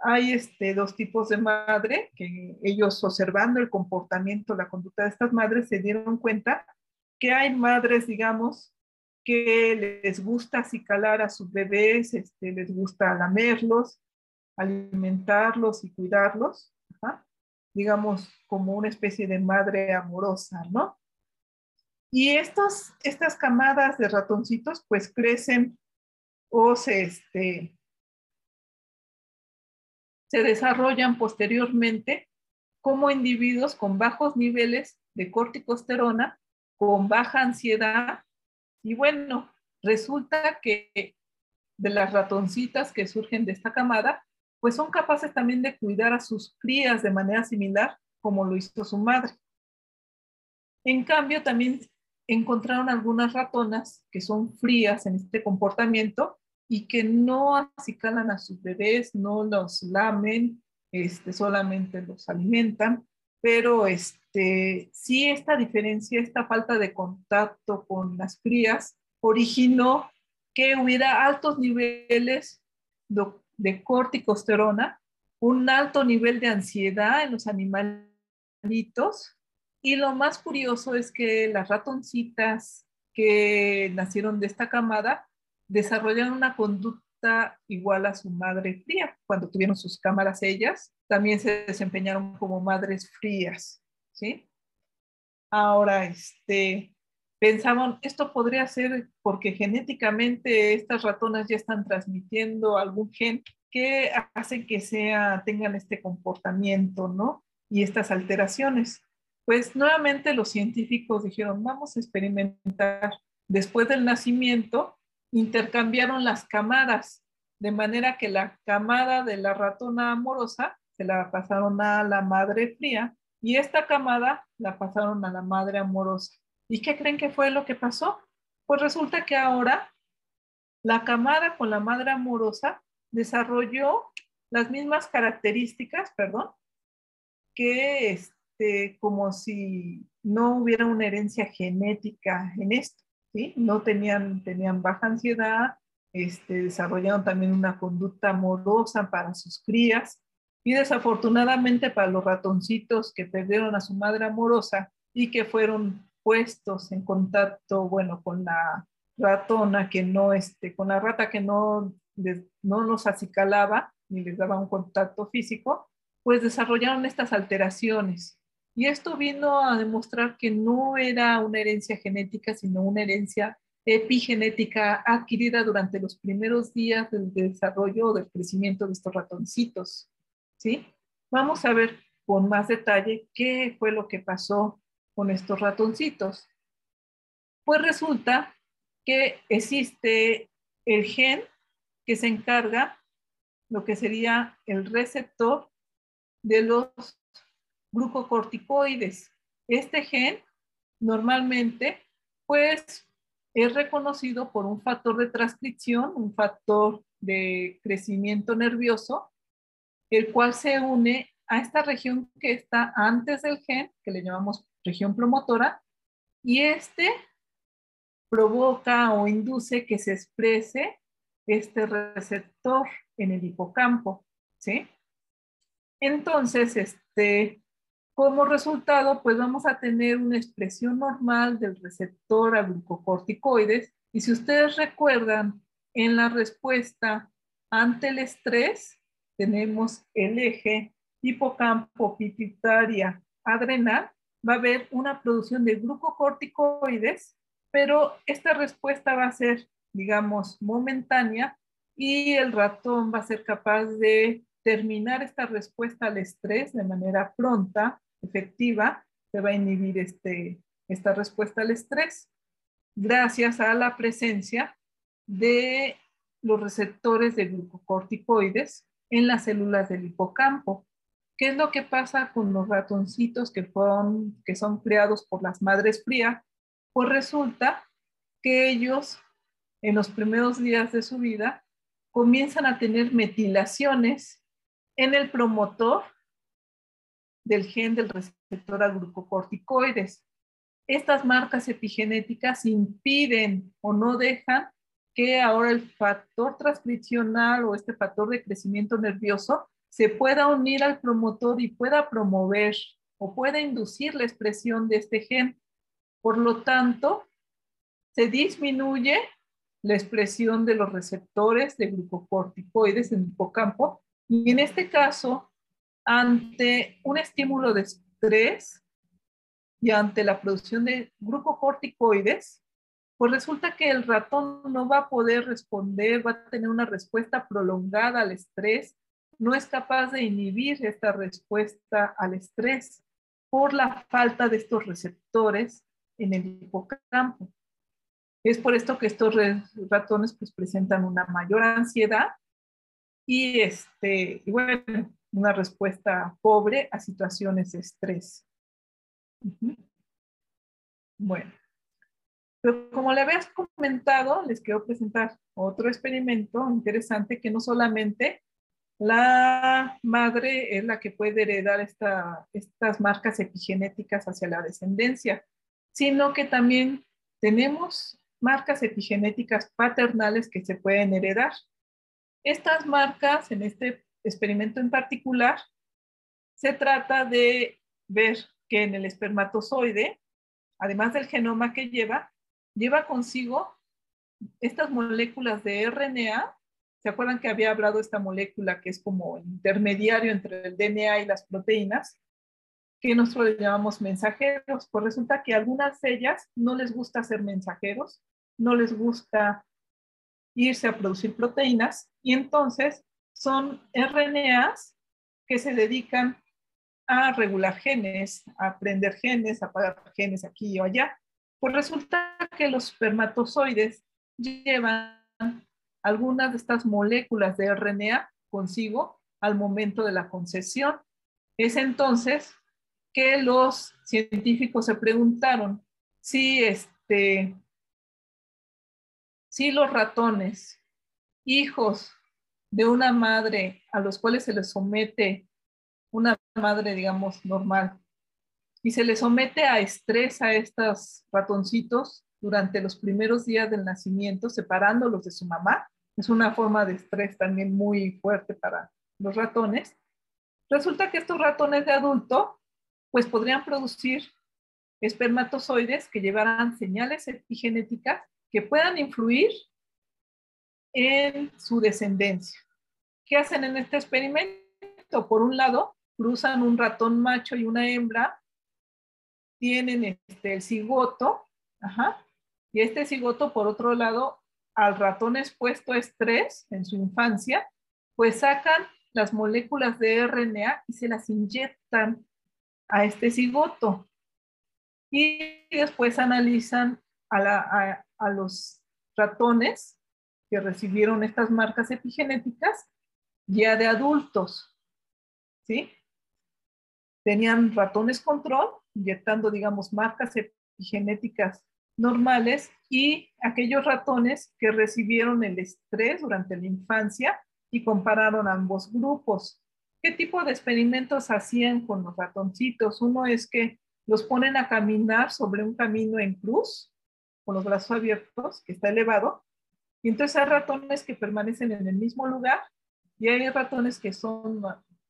Hay este, dos tipos de madre que ellos observando el comportamiento, la conducta de estas madres, se dieron cuenta que hay madres, digamos, que les gusta acicalar a sus bebés, este, les gusta lamerlos, alimentarlos y cuidarlos digamos, como una especie de madre amorosa, ¿no? Y estos, estas camadas de ratoncitos pues crecen o se, este, se desarrollan posteriormente como individuos con bajos niveles de corticosterona, con baja ansiedad. Y bueno, resulta que de las ratoncitas que surgen de esta camada, pues son capaces también de cuidar a sus crías de manera similar como lo hizo su madre. En cambio, también encontraron algunas ratonas que son frías en este comportamiento y que no acicalan a sus bebés, no los lamen, este, solamente los alimentan, pero este, sí esta diferencia, esta falta de contacto con las crías originó que hubiera altos niveles de corticosterona, un alto nivel de ansiedad en los animalitos y lo más curioso es que las ratoncitas que nacieron de esta camada desarrollaron una conducta igual a su madre fría. Cuando tuvieron sus cámaras ellas, también se desempeñaron como madres frías, ¿sí? Ahora, este, pensaban, esto podría ser porque genéticamente estas ratonas ya están transmitiendo algún gen que hacen que sea, tengan este comportamiento, ¿no? Y estas alteraciones. Pues nuevamente los científicos dijeron, vamos a experimentar. Después del nacimiento, intercambiaron las camadas, de manera que la camada de la ratona amorosa se la pasaron a la madre fría y esta camada la pasaron a la madre amorosa. ¿Y qué creen que fue lo que pasó? Pues resulta que ahora la camada con la madre amorosa desarrolló las mismas características, perdón, que este, como si no hubiera una herencia genética en esto, ¿sí? No tenían, tenían baja ansiedad, este, desarrollaron también una conducta amorosa para sus crías y desafortunadamente para los ratoncitos que perdieron a su madre amorosa y que fueron puestos en contacto, bueno, con la ratona que no, este, con la rata que no, no los acicalaba ni les daba un contacto físico, pues desarrollaron estas alteraciones. Y esto vino a demostrar que no era una herencia genética, sino una herencia epigenética adquirida durante los primeros días del desarrollo o del crecimiento de estos ratoncitos. ¿sí? Vamos a ver con más detalle qué fue lo que pasó con estos ratoncitos. Pues resulta que existe el gen que se encarga lo que sería el receptor de los glucocorticoides. Este gen normalmente pues es reconocido por un factor de transcripción, un factor de crecimiento nervioso, el cual se une a esta región que está antes del gen, que le llamamos región promotora, y este provoca o induce que se exprese este receptor en el hipocampo, ¿sí? Entonces, este, como resultado, pues vamos a tener una expresión normal del receptor a glucocorticoides. Y si ustedes recuerdan, en la respuesta ante el estrés, tenemos el eje hipocampo pituitaria adrenal, va a haber una producción de glucocorticoides, pero esta respuesta va a ser, digamos, momentánea y el ratón va a ser capaz de terminar esta respuesta al estrés de manera pronta efectiva, se va a inhibir este, esta respuesta al estrés gracias a la presencia de los receptores de glucocorticoides en las células del hipocampo. ¿Qué es lo que pasa con los ratoncitos que, son criados por las madres frías? Pues resulta que ellos en los primeros días de su vida comienzan a tener metilaciones en el promotor del gen del receptor a glucocorticoides. Estas marcas epigenéticas impiden o no dejan que ahora el factor transcripcional o este factor de crecimiento nervioso se pueda unir al promotor y pueda promover o pueda inducir la expresión de este gen. Por lo tanto, se disminuye la expresión de los receptores de glucocorticoides en el hipocampo y en este caso ante un estímulo de estrés y ante la producción de glucocorticoides, pues resulta que el ratón no va a poder responder, va a tener una respuesta prolongada al estrés, no es capaz de inhibir esta respuesta al estrés por la falta de estos receptores en el hipocampo. Es por esto que estos ratones pues presentan una mayor ansiedad y este, bueno, una respuesta pobre a situaciones de estrés. Bueno, pero como le habías comentado, les quiero presentar otro experimento interesante que no solamente la madre es la que puede heredar estas marcas epigenéticas hacia la descendencia, sino que también tenemos marcas epigenéticas paternales que se pueden heredar. Estas marcas en este experimento en particular, se trata de ver que en el espermatozoide, además del genoma que lleva, lleva consigo estas moléculas de RNA. ¿Se acuerdan que había hablado esta molécula que es como intermediario entre el DNA y las proteínas? que nosotros llamamos mensajeros, pues resulta que algunas de ellas no les gusta ser mensajeros, no les gusta irse a producir proteínas y entonces son RNAs que se dedican a regular genes, a aprender genes, a apagar genes aquí o allá. Pues resulta que los espermatozoides llevan algunas de estas moléculas de RNA consigo al momento de la concesión. Es entonces que los científicos se preguntaron si, este, si los ratones, hijos de una madre a los cuales se les somete una madre, digamos, normal, y se les somete a estrés a estos ratoncitos durante los primeros días del nacimiento, separándolos de su mamá, es una forma de estrés también muy fuerte para los ratones. Resulta que estos ratones de adulto, pues podrían producir espermatozoides que llevaran señales epigenéticas que puedan influir en su descendencia. ¿Qué hacen en este experimento? Por un lado, cruzan un ratón macho y una hembra, tienen este, el cigoto, y este cigoto, por otro lado, al ratón expuesto a estrés en su infancia, pues sacan las moléculas de RNA y se las inyectan a este cigoto. Y después analizan a, a los ratones que recibieron estas marcas epigenéticas ya de adultos. ¿Sí? Tenían ratones control, inyectando, digamos, marcas epigenéticas normales y aquellos ratones que recibieron el estrés durante la infancia y compararon ambos grupos. ¿Qué tipo de experimentos hacían con los ratoncitos? Uno es que los ponen a caminar sobre un camino en cruz, con los brazos abiertos, que está elevado, y entonces hay ratones que permanecen en el mismo lugar y hay ratones que son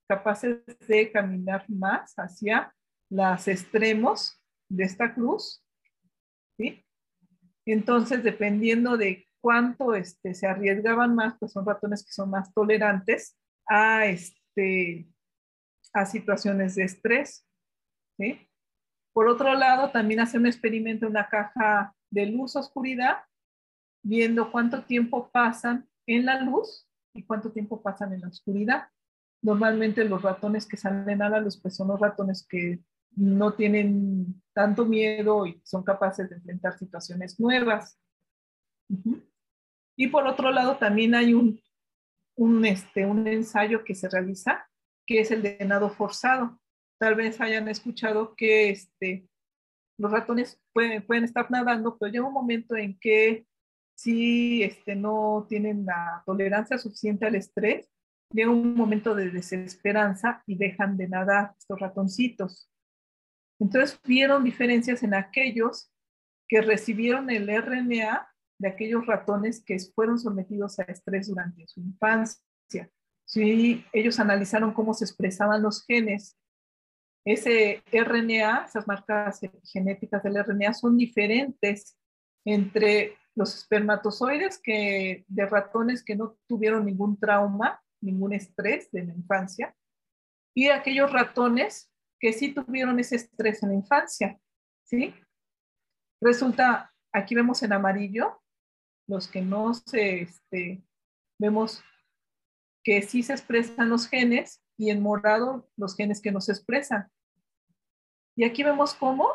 capaces de caminar más hacia los extremos de esta cruz Entonces, dependiendo de cuánto este, se arriesgaban más, pues son ratones que son más tolerantes a, este, a situaciones de estrés. Por otro lado, también hace un experimento en una caja de luz-oscuridad, viendo cuánto tiempo pasan en la luz y cuánto tiempo pasan en la oscuridad. Normalmente los ratones que salen a la luz, pues son los ratones que no tienen tanto miedo y son capaces de enfrentar situaciones nuevas. Y por otro lado, también hay un, un, este, un ensayo que se realiza, que es el de nado forzado. Tal vez hayan escuchado que este, los ratones pueden, pueden estar nadando, pero llega un momento en que si este, no tienen la tolerancia suficiente al estrés, llega un momento de desesperanza y dejan de nadar estos ratoncitos. Entonces vieron diferencias en aquellos que recibieron el RNA de aquellos ratones que fueron sometidos a estrés durante su infancia. Sí, ellos analizaron cómo se expresaban los genes. Ese RNA, esas marcas genéticas del RNA son diferentes entre los espermatozoides que, de ratones que no tuvieron ningún trauma, ningún estrés de la infancia, y aquellos ratones que sí tuvieron ese estrés en la infancia, ¿sí? Resulta, aquí vemos en amarillo, los que no se, este, vemos que sí se expresan los genes y en morado los genes que no se expresan. Y aquí vemos cómo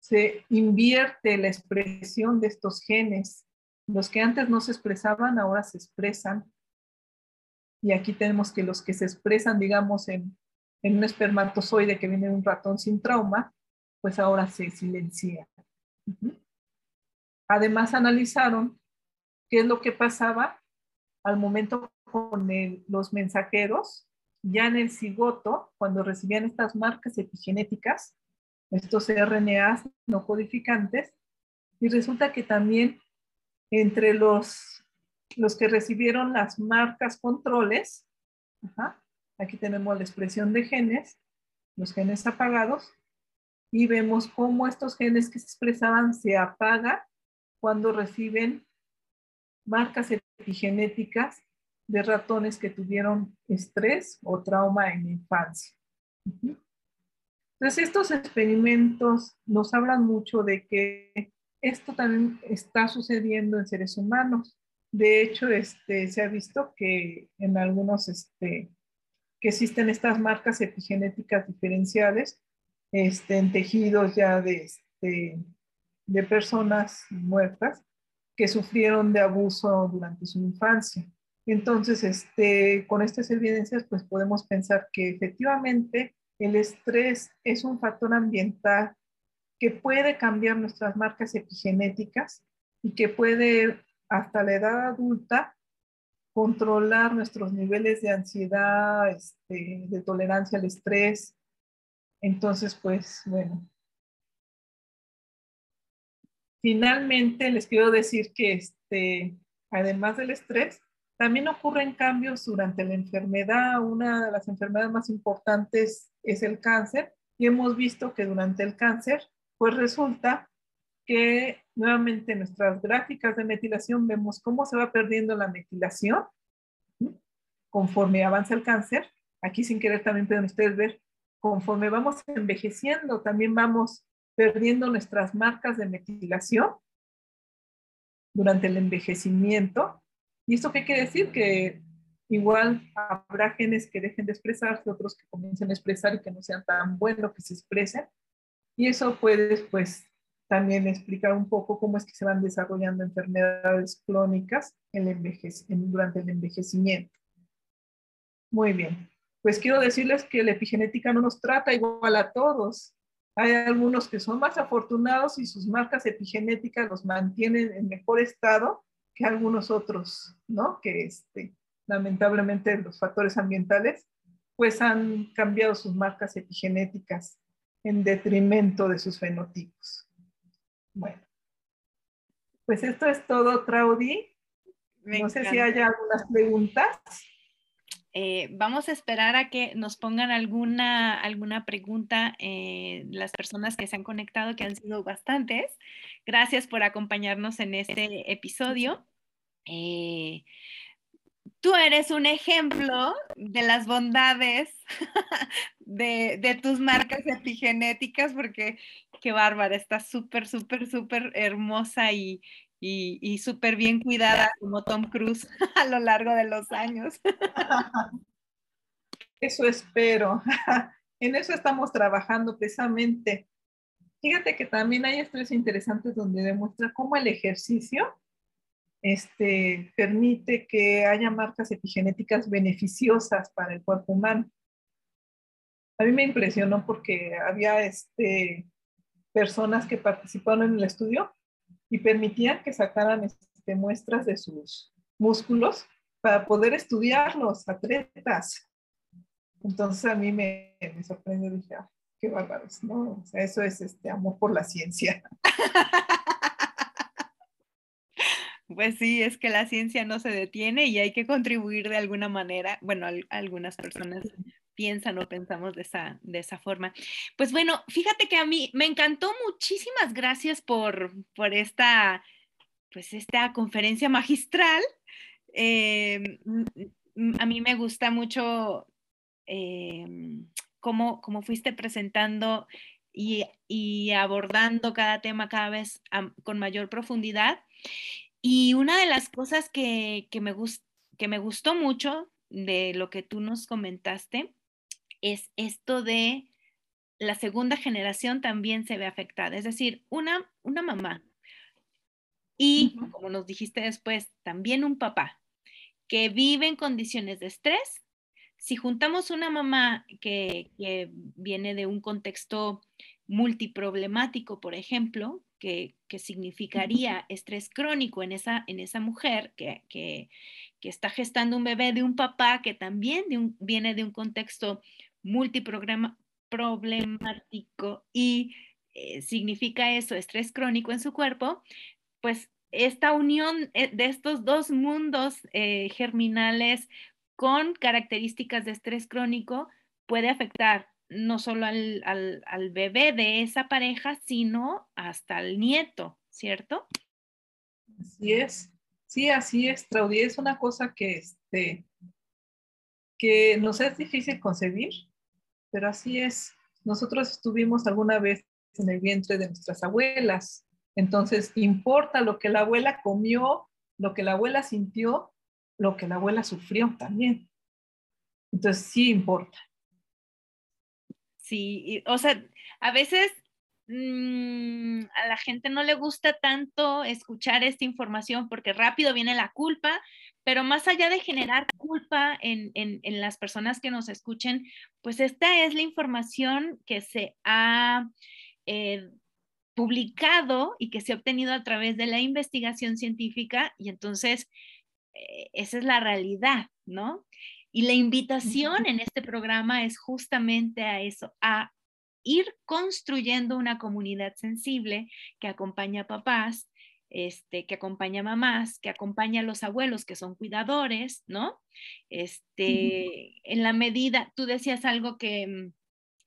se invierte la expresión de estos genes. Los que antes no se expresaban, ahora se expresan. Y aquí tenemos que los que se expresan, digamos, en en un espermatozoide que viene de un ratón sin trauma, pues ahora se silencia. Además, analizaron qué es lo que pasaba al momento con los mensajeros, ya en el cigoto, cuando recibían estas marcas epigenéticas, estos RNAs no codificantes, y resulta que también entre los, los que recibieron las marcas controles, Aquí tenemos la expresión de genes, los genes apagados, y vemos cómo estos genes que se expresaban se apagan cuando reciben marcas epigenéticas de ratones que tuvieron estrés o trauma en infancia. Entonces, estos experimentos nos hablan mucho de que esto también está sucediendo en seres humanos. De hecho, este, se ha visto que en algunos, este, que existen estas marcas epigenéticas diferenciales este, en tejidos ya de, este, de personas muertas que sufrieron de abuso durante su infancia. Entonces, este, con estas evidencias, pues podemos pensar que efectivamente el estrés es un factor ambiental que puede cambiar nuestras marcas epigenéticas y que puede hasta la edad adulta controlar nuestros niveles de ansiedad, este, de tolerancia al estrés. Entonces, pues bueno. Finalmente, les quiero decir que este, además del estrés, también ocurren cambios durante la enfermedad. Una de las enfermedades más importantes es el cáncer y hemos visto que durante el cáncer, pues resulta que nuevamente en nuestras gráficas de metilación vemos cómo se va perdiendo la metilación conforme avanza el cáncer. Aquí sin querer también pueden ustedes ver, conforme vamos envejeciendo, también vamos perdiendo nuestras marcas de metilación durante el envejecimiento. ¿Y esto qué quiere decir? Que igual habrá genes que dejen de expresarse, otros que comiencen a expresar y que no sean tan buenos que se expresen. Y eso puede, pues, también explicar un poco cómo es que se van desarrollando enfermedades crónicas durante el envejecimiento. Muy bien. Pues quiero decirles que la epigenética no nos trata igual a todos. Hay algunos que son más afortunados y sus marcas epigenéticas los mantienen en mejor estado que algunos otros, ¿no? Que este, lamentablemente los factores ambientales pues han cambiado sus marcas epigenéticas en detrimento de sus fenotipos. Bueno, pues esto es todo, Traudy. no sé si hay algunas preguntas. Eh, vamos a esperar a que nos pongan alguna, alguna pregunta eh, las personas que se han conectado, que han sido bastantes. Gracias por acompañarnos en este episodio. Eh, tú eres un ejemplo de las bondades (laughs) de, tus marcas epigenéticas, porque qué bárbara, está súper, súper, súper hermosa y, y, súper bien cuidada como Tom Cruise (laughs) a lo largo de los años. (laughs) Eso espero. En eso estamos trabajando precisamente. Fíjate que también hay estudios interesantes donde demuestra cómo el ejercicio este, permite que haya marcas epigenéticas beneficiosas para el cuerpo humano. A mí me impresionó porque había este, personas que participaron en el estudio y permitían que sacaran este, muestras de sus músculos para poder estudiar los atletas. Entonces a mí me, me sorprendió, dije, ah, qué bárbaros, ¿no? O sea, eso es este amor por la ciencia. (laughs) Pues sí, es que la ciencia no se detiene y hay que contribuir de alguna manera. Bueno, algunas personas piensan o pensamos de esa, de esa forma. Pues bueno, fíjate que a mí me encantó, muchísimas gracias por, por esta, pues esta conferencia magistral. Eh, a mí me gusta mucho eh, cómo, cómo, fuiste presentando y, y, abordando cada tema cada vez con mayor profundidad. Y una de las cosas que, que me, que me gustó mucho de lo que tú nos comentaste es esto de la segunda generación también se ve afectada, es decir, una, una mamá y, como nos dijiste después, también un papá que vive en condiciones de estrés. Si juntamos una mamá que, viene de un contexto multiproblemático, por ejemplo, que, significaría estrés crónico en esa, en esa mujer que, que, está gestando un bebé de un papá que también viene de un contexto multiproblemático y eh, significa eso, estrés crónico en su cuerpo, pues esta unión eh, de estos dos mundos eh, germinales con características de estrés crónico puede afectar no solo al, al, bebé de esa pareja, sino hasta al nieto, ¿cierto? Así es, sí, así es, Claudia, es una cosa que, este, que nos es difícil concebir, pero así es. Nosotros estuvimos alguna vez en el vientre de nuestras abuelas, entonces importa lo que la abuela comió lo que la abuela sintió, lo que la abuela sufrió también. Entonces sí importa. Sí, o sea, a veces mm, a la gente no le gusta tanto escuchar esta información porque rápido viene la culpa, pero más allá de generar culpa en, las personas que nos escuchen, pues esta es la información que se ha eh, publicado y que se ha obtenido a través de la investigación científica y entonces eh, esa es la realidad, ¿no? Y la invitación en este programa es justamente a eso, a ir construyendo una comunidad sensible que acompaña a papás, este, que acompaña a mamás, que acompaña a los abuelos que son cuidadores, ¿no? Este, en la medida, tú decías algo que, mm,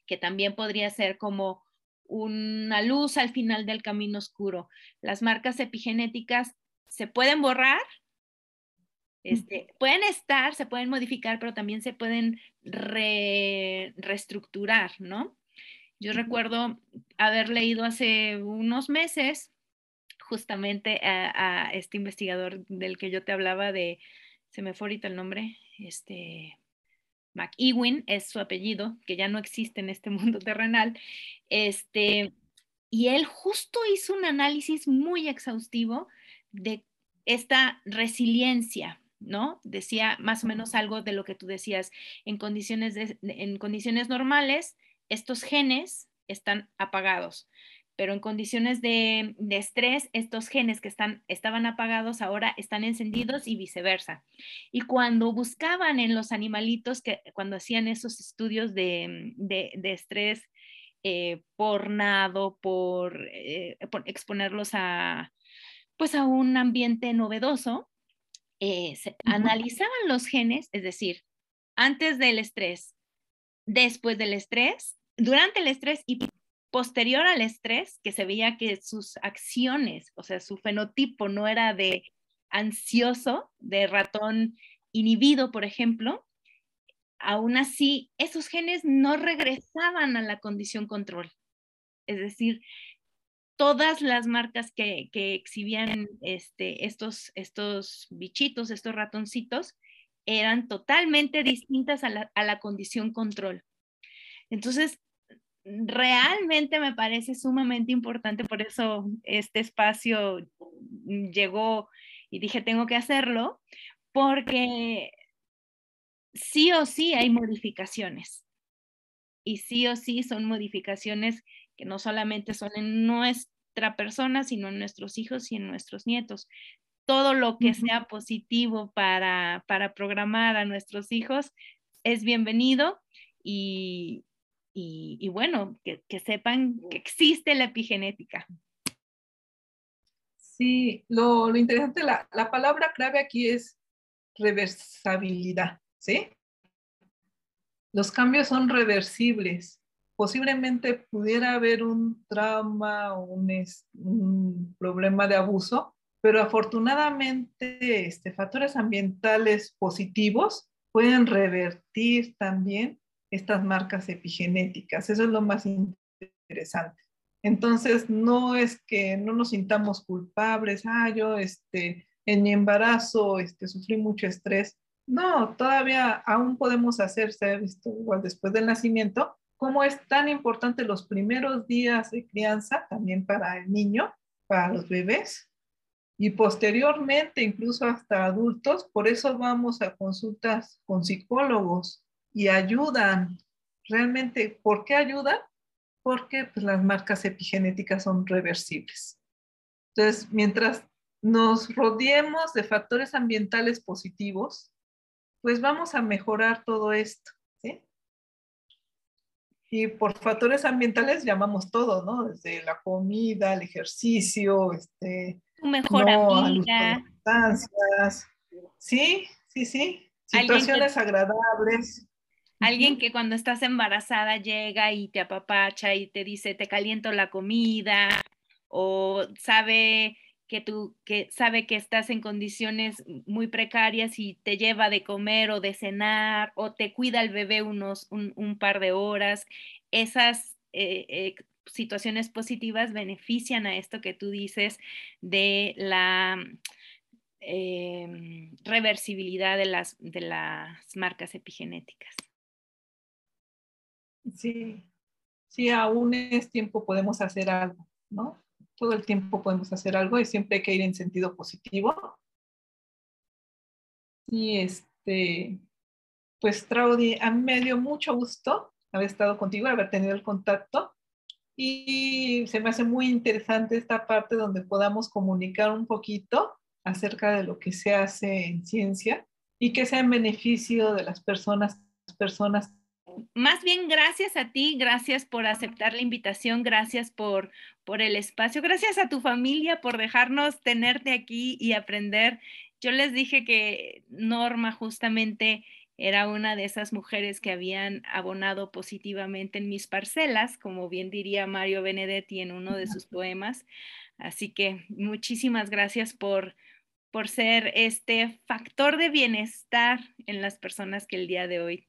que también podría ser como una luz al final del camino oscuro. Las marcas epigenéticas se pueden borrar, este, pueden estar, se pueden modificar, pero también se pueden reestructurar, ¿no? Yo recuerdo haber leído hace unos meses justamente a, este investigador del que yo te hablaba de, se me fue ahorita el nombre, este, McEwen es su apellido, que ya no existe en este (laughs) mundo terrenal, este, y él justo hizo un análisis muy exhaustivo de esta resiliencia, ¿no? Decía más o menos algo de lo que tú decías, en condiciones, en condiciones normales, estos genes están apagados, pero en condiciones de, estrés, estos genes que están, estaban apagados ahora están encendidos y viceversa. Y cuando buscaban en los animalitos, que cuando hacían esos estudios de, estrés eh, por nado, eh, por, exponerlos a, pues a un ambiente novedoso, eh, analizaban los genes, es decir, antes del estrés, después del estrés, durante el estrés y posterior al estrés, que se veía que sus acciones, o sea, su fenotipo no era de ansioso, de ratón inhibido, por ejemplo, aún así, esos genes no regresaban a la condición control. Es decir, todas las marcas que, exhibían este, estos, estos bichitos, estos ratoncitos, eran totalmente distintas a la, a la condición control. Entonces, realmente me parece sumamente importante, por eso este espacio llegó y dije, tengo que hacerlo, porque sí o sí hay modificaciones. Y sí o sí son modificaciones que no solamente son en nuestra persona, sino en nuestros hijos y en nuestros nietos. Todo lo que sea positivo para, para programar a nuestros hijos es bienvenido y, y, bueno, que, sepan que existe la epigenética. Sí, lo, interesante, la, la, palabra clave aquí es reversibilidad, ¿sí? Los cambios son reversibles. Posiblemente pudiera haber un trauma o un, problema de abuso, pero afortunadamente este, factores ambientales positivos pueden revertir también estas marcas epigenéticas. Eso es lo más interesante. Entonces, no es que no nos sintamos culpables, ah, yo este, en mi embarazo este, sufrí mucho estrés. No, todavía aún podemos hacer, se ha visto después del nacimiento, cómo es tan importante los primeros días de crianza también para el niño, para los bebés, y posteriormente incluso hasta adultos. Por eso vamos a consultas con psicólogos y ayudan. Realmente, ¿por qué ayudan? Porque pues, las marcas epigenéticas son reversibles. Entonces, mientras nos rodeemos de factores ambientales positivos, pues vamos a mejorar todo esto. Y por factores ambientales llamamos todo, ¿no? Desde la comida, el ejercicio, este, tu mejor amiga. Sí, sí, sí. Situaciones agradables. Alguien que cuando estás embarazada llega y te apapacha y te dice, te caliento la comida, o sabe que tú, que sabe que estás en condiciones muy precarias y te lleva de comer o de cenar, o te cuida el bebé unos, un, par de horas. Esas eh, eh, situaciones positivas benefician a esto que tú dices de la em, reversibilidad de las, de las marcas epigenéticas. Sí, sí, aún es tiempo, podemos hacer algo, ¿no? Todo el tiempo podemos hacer algo y siempre hay que ir en sentido positivo. Y este, pues Traudy, a mí me dio mucho gusto haber estado contigo, haber tenido el contacto y se me hace muy interesante esta parte donde podamos comunicar un poquito acerca de lo que se hace en ciencia y que sea en beneficio de las personas, personas. Más bien, gracias a ti, gracias por aceptar la invitación, gracias por, por el espacio, gracias a tu familia por dejarnos tenerte aquí y aprender. Yo les dije que Norma justamente era una de esas mujeres que habían abonado positivamente en mis parcelas, como bien diría Mario Benedetti en uno de sus poemas. Así que muchísimas gracias por, por ser este factor de bienestar en las personas que el día de hoy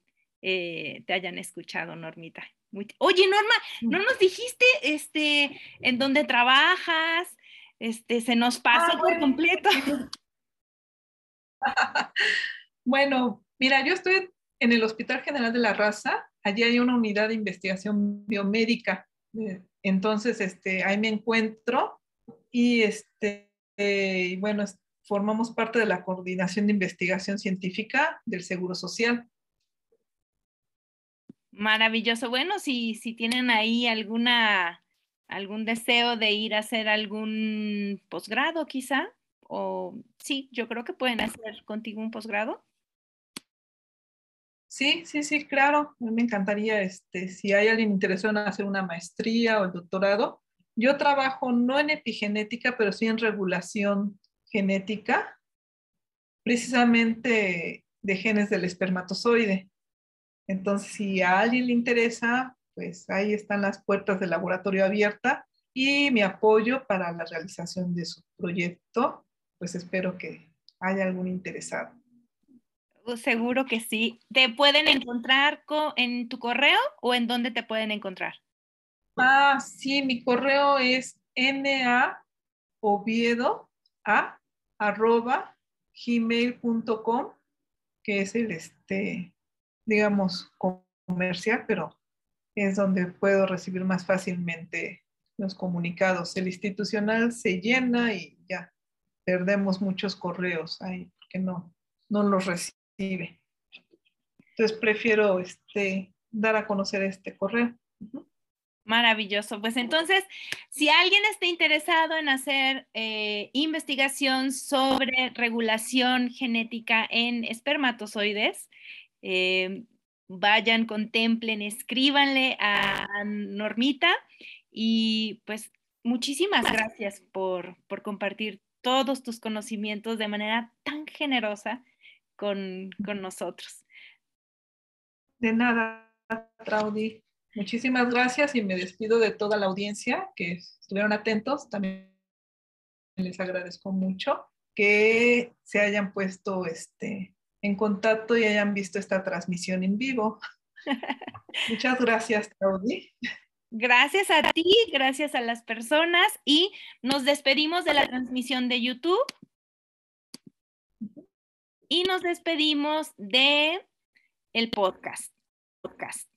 eh, te hayan escuchado, Normita. Oye, Norma, ¿no nos dijiste este, en dónde trabajas? Este, se nos pasó ah, por completo. (laughs) bueno, Mira, yo estoy en el Hospital General de la Raza, allí hay una unidad de investigación biomédica. Eh, entonces, este, ahí me encuentro y, este, eh, bueno, formamos parte de la coordinación de investigación científica del Seguro Social. Maravilloso. Bueno, si, si tienen ahí alguna, algún deseo de ir a hacer algún posgrado quizá, o sí, yo creo que pueden hacer contigo un posgrado. Sí, sí, sí, claro. A mí me encantaría, este, si hay alguien interesado en hacer una maestría o el doctorado. Yo trabajo no en epigenética, pero sí en regulación genética, precisamente de genes del espermatozoide. Entonces, si a alguien le interesa, pues ahí están las puertas del laboratorio abierta y mi apoyo para la realización de su proyecto. Pues espero que haya algún interesado. Seguro que sí. ¿Te pueden encontrar en tu correo o en dónde te pueden encontrar? Ah, sí, mi correo es naoviedo a arroba gmail.com, que es el, este, digamos, comercial, pero es donde puedo recibir más fácilmente los comunicados. El institucional se llena y ya perdemos muchos correos ahí, porque no, no los recibo. Entonces prefiero este, dar a conocer este correo. Maravilloso. Pues entonces, si alguien está interesado en hacer eh, investigación sobre regulación genética en espermatozoides, eh, vayan, contemplen, escríbanle a Normita y pues muchísimas gracias por, por compartir todos tus conocimientos de manera tan generosa con, nosotros. De nada, Traudy. Muchísimas gracias y me despido de toda la audiencia que estuvieron atentos. También les agradezco mucho que se hayan puesto este, en contacto y hayan visto esta transmisión en vivo. (laughs) Muchas gracias, Traudy. Gracias a ti, gracias a las personas y nos despedimos de la transmisión de YouTube y nos despedimos de el podcast. podcast.